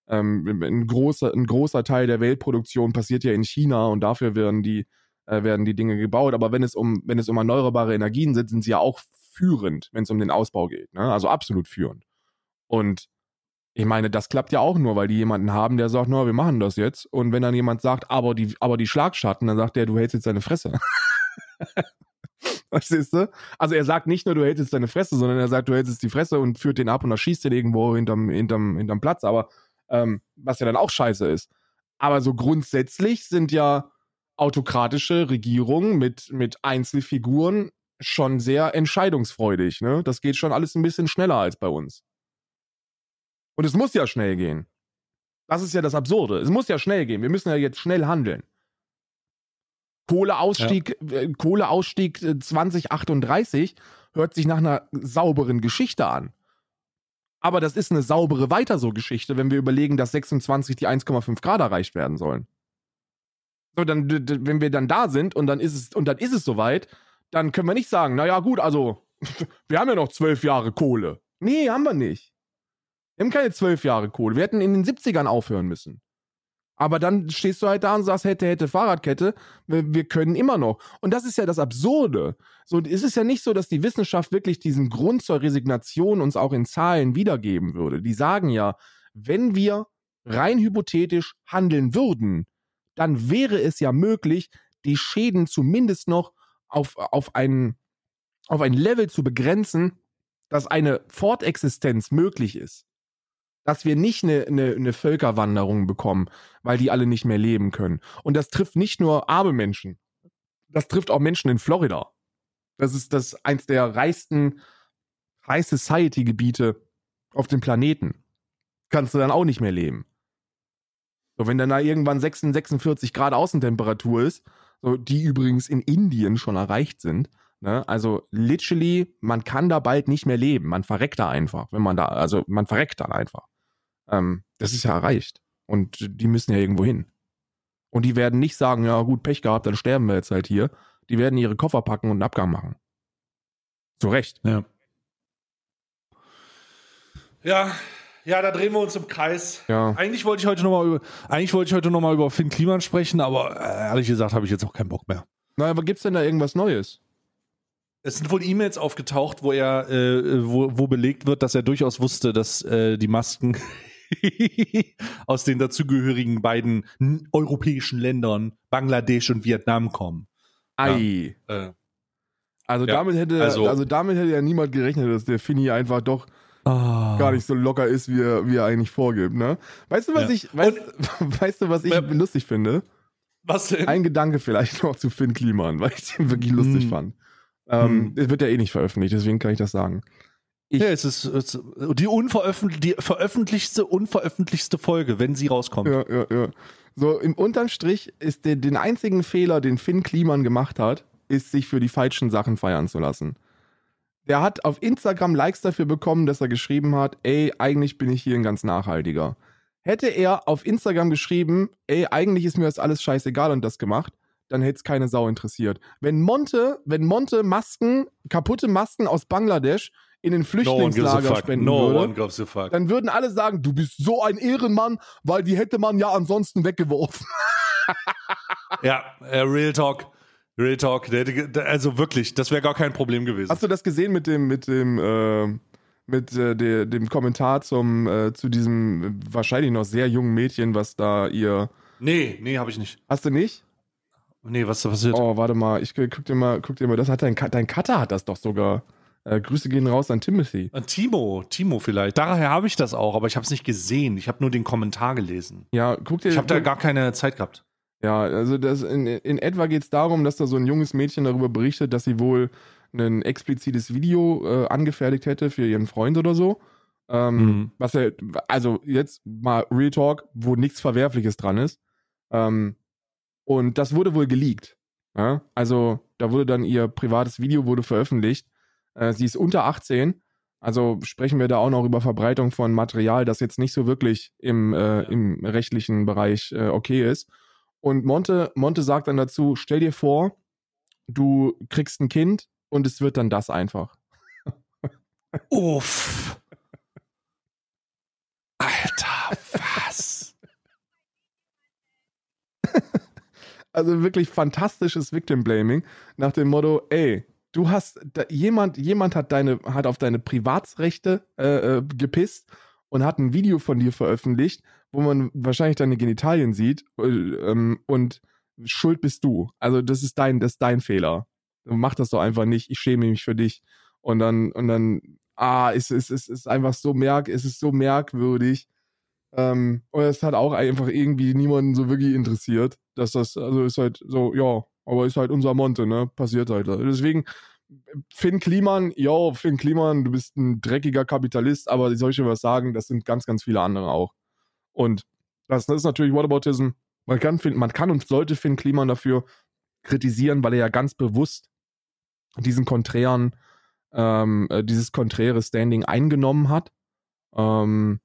ähm, ein, großer, ein großer Teil der Weltproduktion passiert ja in China und dafür werden die, äh, werden die Dinge gebaut. Aber wenn es um, wenn es um erneuerbare Energien sind, sind sie ja auch führend, wenn es um den Ausbau geht. Ne? Also absolut führend. Und ich meine, das klappt ja auch nur, weil die jemanden haben, der sagt, na, wir machen das jetzt. Und wenn dann jemand sagt, aber die, aber die Schlagschatten, dann sagt der, du hältst jetzt deine Fresse. [LAUGHS] Verstehst du? Also er sagt nicht nur, du hältst jetzt deine Fresse, sondern er sagt, du hältst jetzt die Fresse und führt den ab und dann schießt den irgendwo hinterm, hinterm, hinterm Platz. Aber ähm, was ja dann auch scheiße ist. Aber so grundsätzlich sind ja autokratische Regierungen mit, mit Einzelfiguren schon sehr entscheidungsfreudig. Ne? Das geht schon alles ein bisschen schneller als bei uns. Und es muss ja schnell gehen. Das ist ja das Absurde. Es muss ja schnell gehen. Wir müssen ja jetzt schnell handeln. Kohleausstieg, ja. äh, Kohleausstieg 2038 hört sich nach einer sauberen Geschichte an. Aber das ist eine saubere Weiter so Geschichte, wenn wir überlegen, dass 26 die 1,5 Grad erreicht werden sollen. So, dann, wenn wir dann da sind und dann ist es, und dann ist es soweit, dann können wir nicht sagen, naja, gut, also, [LAUGHS] wir haben ja noch zwölf Jahre Kohle. Nee, haben wir nicht. Wir haben keine zwölf Jahre Kohle. Wir hätten in den 70ern aufhören müssen. Aber dann stehst du halt da und sagst, hätte, hätte Fahrradkette, wir, können immer noch. Und das ist ja das Absurde. So, es ist ja nicht so, dass die Wissenschaft wirklich diesen Grund zur Resignation uns auch in Zahlen wiedergeben würde. Die sagen ja, wenn wir rein hypothetisch handeln würden, dann wäre es ja möglich, die Schäden zumindest noch auf, auf, ein, auf ein Level zu begrenzen, dass eine Fortexistenz möglich ist dass wir nicht eine, eine, eine Völkerwanderung bekommen, weil die alle nicht mehr leben können. Und das trifft nicht nur arme Menschen, das trifft auch Menschen in Florida. Das ist das eins der reichsten High Society Gebiete auf dem Planeten. Kannst du dann auch nicht mehr leben. So, wenn dann da irgendwann 46 Grad Außentemperatur ist, so, die übrigens in Indien schon erreicht sind, ne? also literally, man kann da bald nicht mehr leben. Man verreckt da einfach, wenn man da, also man verreckt dann einfach. Ähm, das ist ja erreicht. Und die müssen ja irgendwo hin. Und die werden nicht sagen, ja gut, Pech gehabt, dann sterben wir jetzt halt hier. Die werden ihre Koffer packen und einen Abgang machen. Zu Recht. Ja. Ja, ja, da drehen wir uns im Kreis. Ja. Eigentlich wollte ich heute nochmal über, eigentlich wollte ich heute noch mal über Finn Kliman sprechen, aber äh, ehrlich gesagt habe ich jetzt auch keinen Bock mehr. Na, aber gibt's denn da irgendwas Neues? Es sind wohl E-Mails aufgetaucht, wo er, äh, wo, wo belegt wird, dass er durchaus wusste, dass äh, die Masken [LAUGHS] aus den dazugehörigen beiden europäischen Ländern, Bangladesch und Vietnam kommen. Ei. Ja, äh, also, ja, damit hätte, also, also, damit hätte ja niemand gerechnet, dass der Finny einfach doch oh. gar nicht so locker ist, wie er, wie er eigentlich vorgibt. Ne? Weißt du, was ja. ich, weißt, und, [LAUGHS] weißt du, was ich lustig finde? Was denn? Ein Gedanke vielleicht noch zu Finn Kliman, [LAUGHS] weil ich den wirklich lustig hm. fand. Ähm, hm. wird ja eh nicht veröffentlicht, deswegen kann ich das sagen. Ich, ja, es ist, es ist die, unveröffentlich die veröffentlichte, unveröffentlichte Folge, wenn sie rauskommt. Ja, ja, ja. So, im Unterstrich ist der, den einzigen Fehler, den Finn Kliman gemacht hat, ist, sich für die falschen Sachen feiern zu lassen. Der hat auf Instagram Likes dafür bekommen, dass er geschrieben hat, ey, eigentlich bin ich hier ein ganz nachhaltiger. Hätte er auf Instagram geschrieben, ey, eigentlich ist mir das alles scheißegal und das gemacht, dann hätte es keine Sau interessiert. Wenn Monte, wenn Monte Masken, kaputte Masken aus Bangladesch in den Flüchtlingslager no spenden no würde, dann würden alle sagen, du bist so ein Ehrenmann, weil die hätte man ja ansonsten weggeworfen. [LAUGHS] ja, äh, Real Talk. Real Talk. Also wirklich, das wäre gar kein Problem gewesen. Hast du das gesehen mit dem, mit dem, äh, mit äh, der, dem Kommentar zum, äh, zu diesem äh, wahrscheinlich noch sehr jungen Mädchen, was da ihr. Nee, nee, habe ich nicht. Hast du nicht? Nee, was ist da passiert? Oh, warte mal, ich guck dir mal, guck dir mal, das hat dein, dein Cutter hat das doch sogar. Äh, Grüße gehen raus an Timothy. An Timo, Timo vielleicht. Daher habe ich das auch, aber ich habe es nicht gesehen. Ich habe nur den Kommentar gelesen. Ja, guck dir. Ich habe da gar keine Zeit gehabt. Ja, also das in, in etwa geht es darum, dass da so ein junges Mädchen darüber berichtet, dass sie wohl ein explizites Video äh, angefertigt hätte für ihren Freund oder so. Ähm, mhm. Was er, also jetzt mal Real Talk, wo nichts Verwerfliches dran ist. Ähm, und das wurde wohl geleakt. Ja? Also da wurde dann ihr privates Video wurde veröffentlicht äh, sie ist unter 18. Also sprechen wir da auch noch über Verbreitung von Material, das jetzt nicht so wirklich im, äh, im rechtlichen Bereich äh, okay ist. Und Monte, Monte sagt dann dazu, stell dir vor, du kriegst ein Kind und es wird dann das einfach. [LAUGHS] Uff. Alter, was? [LAUGHS] also wirklich fantastisches Victim Blaming nach dem Motto, ey, du hast da, jemand, jemand hat deine, hat auf deine Privatsrechte äh, äh, gepisst und hat ein Video von dir veröffentlicht, wo man wahrscheinlich deine Genitalien sieht äh, ähm, und schuld bist du. Also das ist dein, das ist dein Fehler. Mach das doch einfach nicht. Ich schäme mich für dich. Und dann, und dann, ah, es ist, es ist einfach so merk, es ist so merkwürdig. Ähm, und es hat auch einfach irgendwie niemanden so wirklich interessiert, dass das, also ist halt so, ja, aber ist halt unser Monte, ne? Passiert halt. Deswegen, Finn Kliman, yo, Finn Kliman, du bist ein dreckiger Kapitalist, aber soll ich dir was sagen, das sind ganz, ganz viele andere auch. Und das, das ist natürlich Whataboutism. Man kann, man kann und sollte Finn Kliman dafür kritisieren, weil er ja ganz bewusst diesen konträren, ähm, äh, dieses konträre Standing eingenommen hat ähm,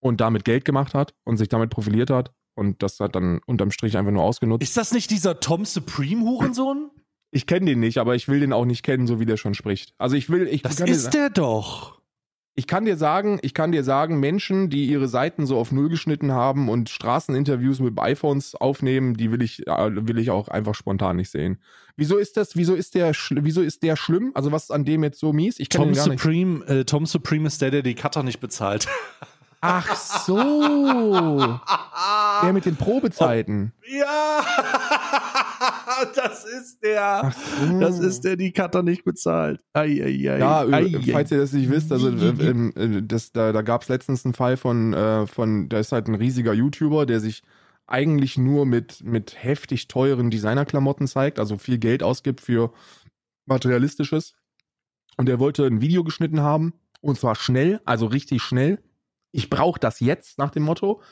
und damit Geld gemacht hat und sich damit profiliert hat und das hat dann unterm Strich einfach nur ausgenutzt. Ist das nicht dieser Tom Supreme Hurensohn? Ich kenne den nicht, aber ich will den auch nicht kennen, so wie der schon spricht. Also ich will, ich das ist der doch. Ich kann dir sagen, ich kann dir sagen, Menschen, die ihre Seiten so auf Null geschnitten haben und Straßeninterviews mit iPhones aufnehmen, die will ich, äh, will ich auch einfach spontan nicht sehen. Wieso ist das, wieso ist der, wieso ist der schlimm? Also was ist an dem jetzt so mies? Ich Tom Supreme, äh, Tom Supreme ist der, der die Cutter nicht bezahlt. [LAUGHS] Ach so. der mit den Probezeiten. Ja. das ist der. So. Das ist der, die Cutter nicht bezahlt. Ei, ei, ei. Ja, ei, falls ihr das nicht wisst, also äh, das, da, da gab es letztens einen Fall von, äh, von, da ist halt ein riesiger YouTuber, der sich eigentlich nur mit, mit heftig teuren Designerklamotten zeigt, also viel Geld ausgibt für materialistisches. Und der wollte ein Video geschnitten haben, und zwar schnell, also richtig schnell ich brauche das jetzt nach dem Motto,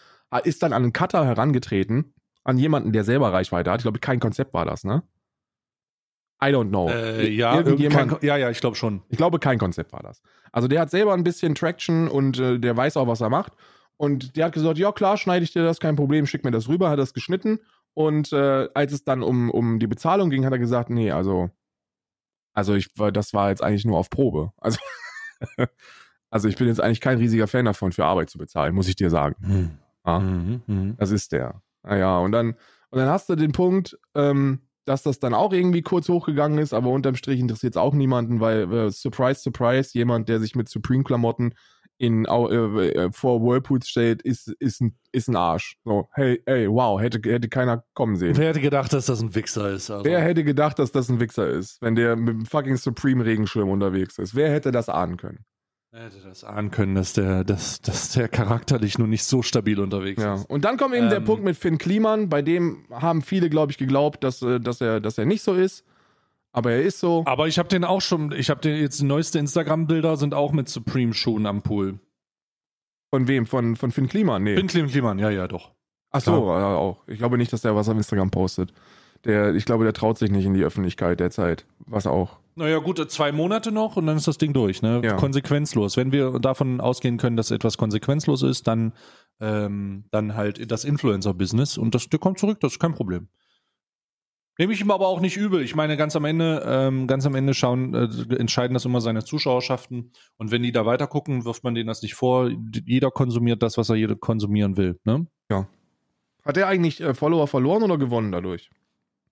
ist dann an einen Cutter herangetreten, an jemanden, der selber Reichweite hat. Ich glaube, kein Konzept war das, ne? I don't know. Äh, ja, kein, ja, ja, ich glaube schon. Ich glaube, kein Konzept war das. Also der hat selber ein bisschen Traction und äh, der weiß auch, was er macht. Und der hat gesagt, ja klar, schneide ich dir das, kein Problem, schick mir das rüber, hat das geschnitten. Und äh, als es dann um, um die Bezahlung ging, hat er gesagt, nee, also, also ich, das war jetzt eigentlich nur auf Probe. Also Also ich bin jetzt eigentlich kein riesiger Fan davon, für Arbeit zu bezahlen, muss ich dir sagen. Hm. Ja, mhm, mh. Das ist der. Naja, und dann, und dann hast du den Punkt, ähm, dass das dann auch irgendwie kurz hochgegangen ist, aber unterm Strich interessiert es auch niemanden, weil, äh, surprise, surprise, jemand, der sich mit Supreme-Klamotten in, äh, äh, vor Whirlpools stellt, ist, ist, ein, ist ein Arsch. So, hey, hey, wow, hätte, hätte keiner kommen sehen. Wer hätte gedacht, dass das ein Wichser ist? Also. Wer hätte gedacht, dass das ein Wichser ist, wenn der mit dem fucking Supreme-Regenschirm unterwegs ist? Wer hätte das ahnen können? Hätte das ahnen können, dass der, dass, dass der charakterlich nur nicht so stabil unterwegs ja. ist. Und dann kommt eben ähm, der Punkt mit Finn Kliman, bei dem haben viele, glaube ich, geglaubt, dass, äh, dass, er, dass er nicht so ist. Aber er ist so. Aber ich habe den auch schon, ich habe den jetzt neueste Instagram-Bilder sind auch mit Supreme-Schuhen am Pool. Von wem? Von, von Finn Kliman? Nee. Finn Kliman, ja, ja, doch. Ach so, ja, auch. Ich glaube nicht, dass der was auf Instagram postet. Der, ich glaube, der traut sich nicht in die Öffentlichkeit derzeit. Was auch naja, gut, zwei Monate noch und dann ist das Ding durch, ne? Ja. Konsequenzlos. Wenn wir davon ausgehen können, dass etwas konsequenzlos ist, dann, ähm, dann halt das Influencer-Business und das, der kommt zurück, das ist kein Problem. Nehme ich ihm aber auch nicht übel. Ich meine, ganz am Ende, ähm, ganz am Ende schauen, äh, entscheiden das immer seine Zuschauerschaften. Und wenn die da weiter gucken, wirft man denen das nicht vor. Jeder konsumiert das, was er jeder konsumieren will. Ne? Ja. Hat er eigentlich äh, Follower verloren oder gewonnen dadurch?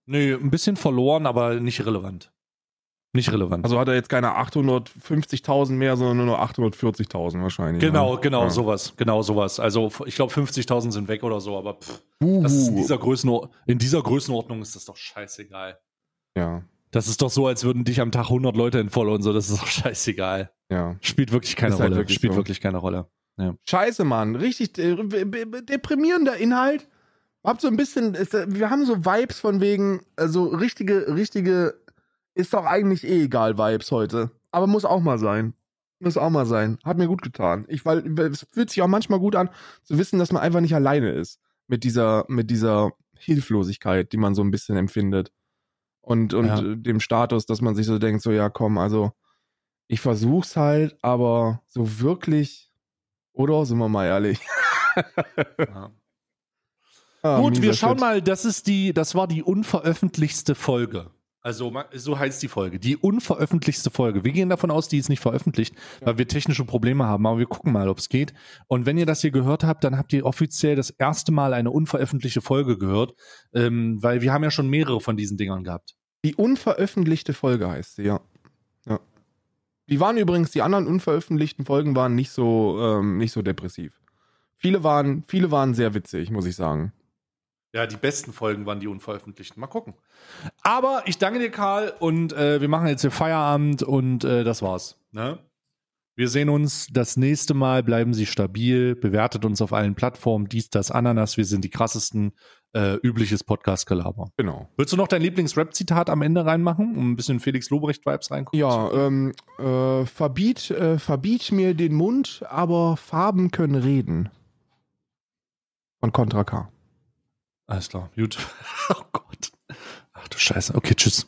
Nee, ein bisschen verloren, aber nicht relevant. Nicht relevant. Also hat er jetzt keine 850.000 mehr, sondern nur 840.000 wahrscheinlich. Genau, ne? genau, ja. sowas. Genau sowas. Also ich glaube 50.000 sind weg oder so, aber pff, in, dieser in dieser Größenordnung ist das doch scheißegal. Ja. Das ist doch so, als würden dich am Tag 100 Leute entfollowen und so. Das ist doch scheißegal. Ja. Spielt wirklich keine halt Rolle. Wirklich Spielt so. wirklich keine Rolle. Ja. Scheiße, Mann. Richtig äh, deprimierender Inhalt. Habt so ein bisschen, wir haben so Vibes von wegen, also richtige, richtige ist doch eigentlich eh egal, Vibes heute. Aber muss auch mal sein. Muss auch mal sein. Hat mir gut getan. Ich, weil, es fühlt sich auch manchmal gut an, zu wissen, dass man einfach nicht alleine ist. Mit dieser, mit dieser Hilflosigkeit, die man so ein bisschen empfindet. Und, und ja. dem Status, dass man sich so denkt, so, ja, komm, also, ich versuch's halt, aber so wirklich, oder? Sind wir mal ehrlich. [LAUGHS] ja. Ah, Gut, wir schauen Shit. mal, das ist die, das war die unveröffentlichte Folge. Also so heißt die Folge. Die unveröffentlichte Folge. Wir gehen davon aus, die ist nicht veröffentlicht, ja. weil wir technische Probleme haben. Aber wir gucken mal, ob es geht. Und wenn ihr das hier gehört habt, dann habt ihr offiziell das erste Mal eine unveröffentlichte Folge gehört, ähm, weil wir haben ja schon mehrere von diesen Dingern gehabt. Die unveröffentlichte Folge heißt sie, ja. ja. Die waren übrigens, die anderen unveröffentlichten Folgen waren nicht so, ähm, nicht so depressiv. Viele waren, viele waren sehr witzig, muss ich sagen. Ja, die besten Folgen waren die unveröffentlichten. Mal gucken. Aber ich danke dir, Karl, und äh, wir machen jetzt hier Feierabend und äh, das war's. Ne? Wir sehen uns das nächste Mal. Bleiben Sie stabil. Bewertet uns auf allen Plattformen. Dies, das, Ananas. Wir sind die krassesten. Äh, übliches Podcast-Gelaber. Genau. Willst du noch dein Lieblings-Rap-Zitat am Ende reinmachen, um ein bisschen Felix Lobrecht-Vibes reinkommen? Ja, ähm, äh, verbiet, äh, verbiet mir den Mund, aber Farben können reden. Von Contra K. Alles klar, gut. [LAUGHS] oh Gott. Ach du Scheiße. Okay, tschüss.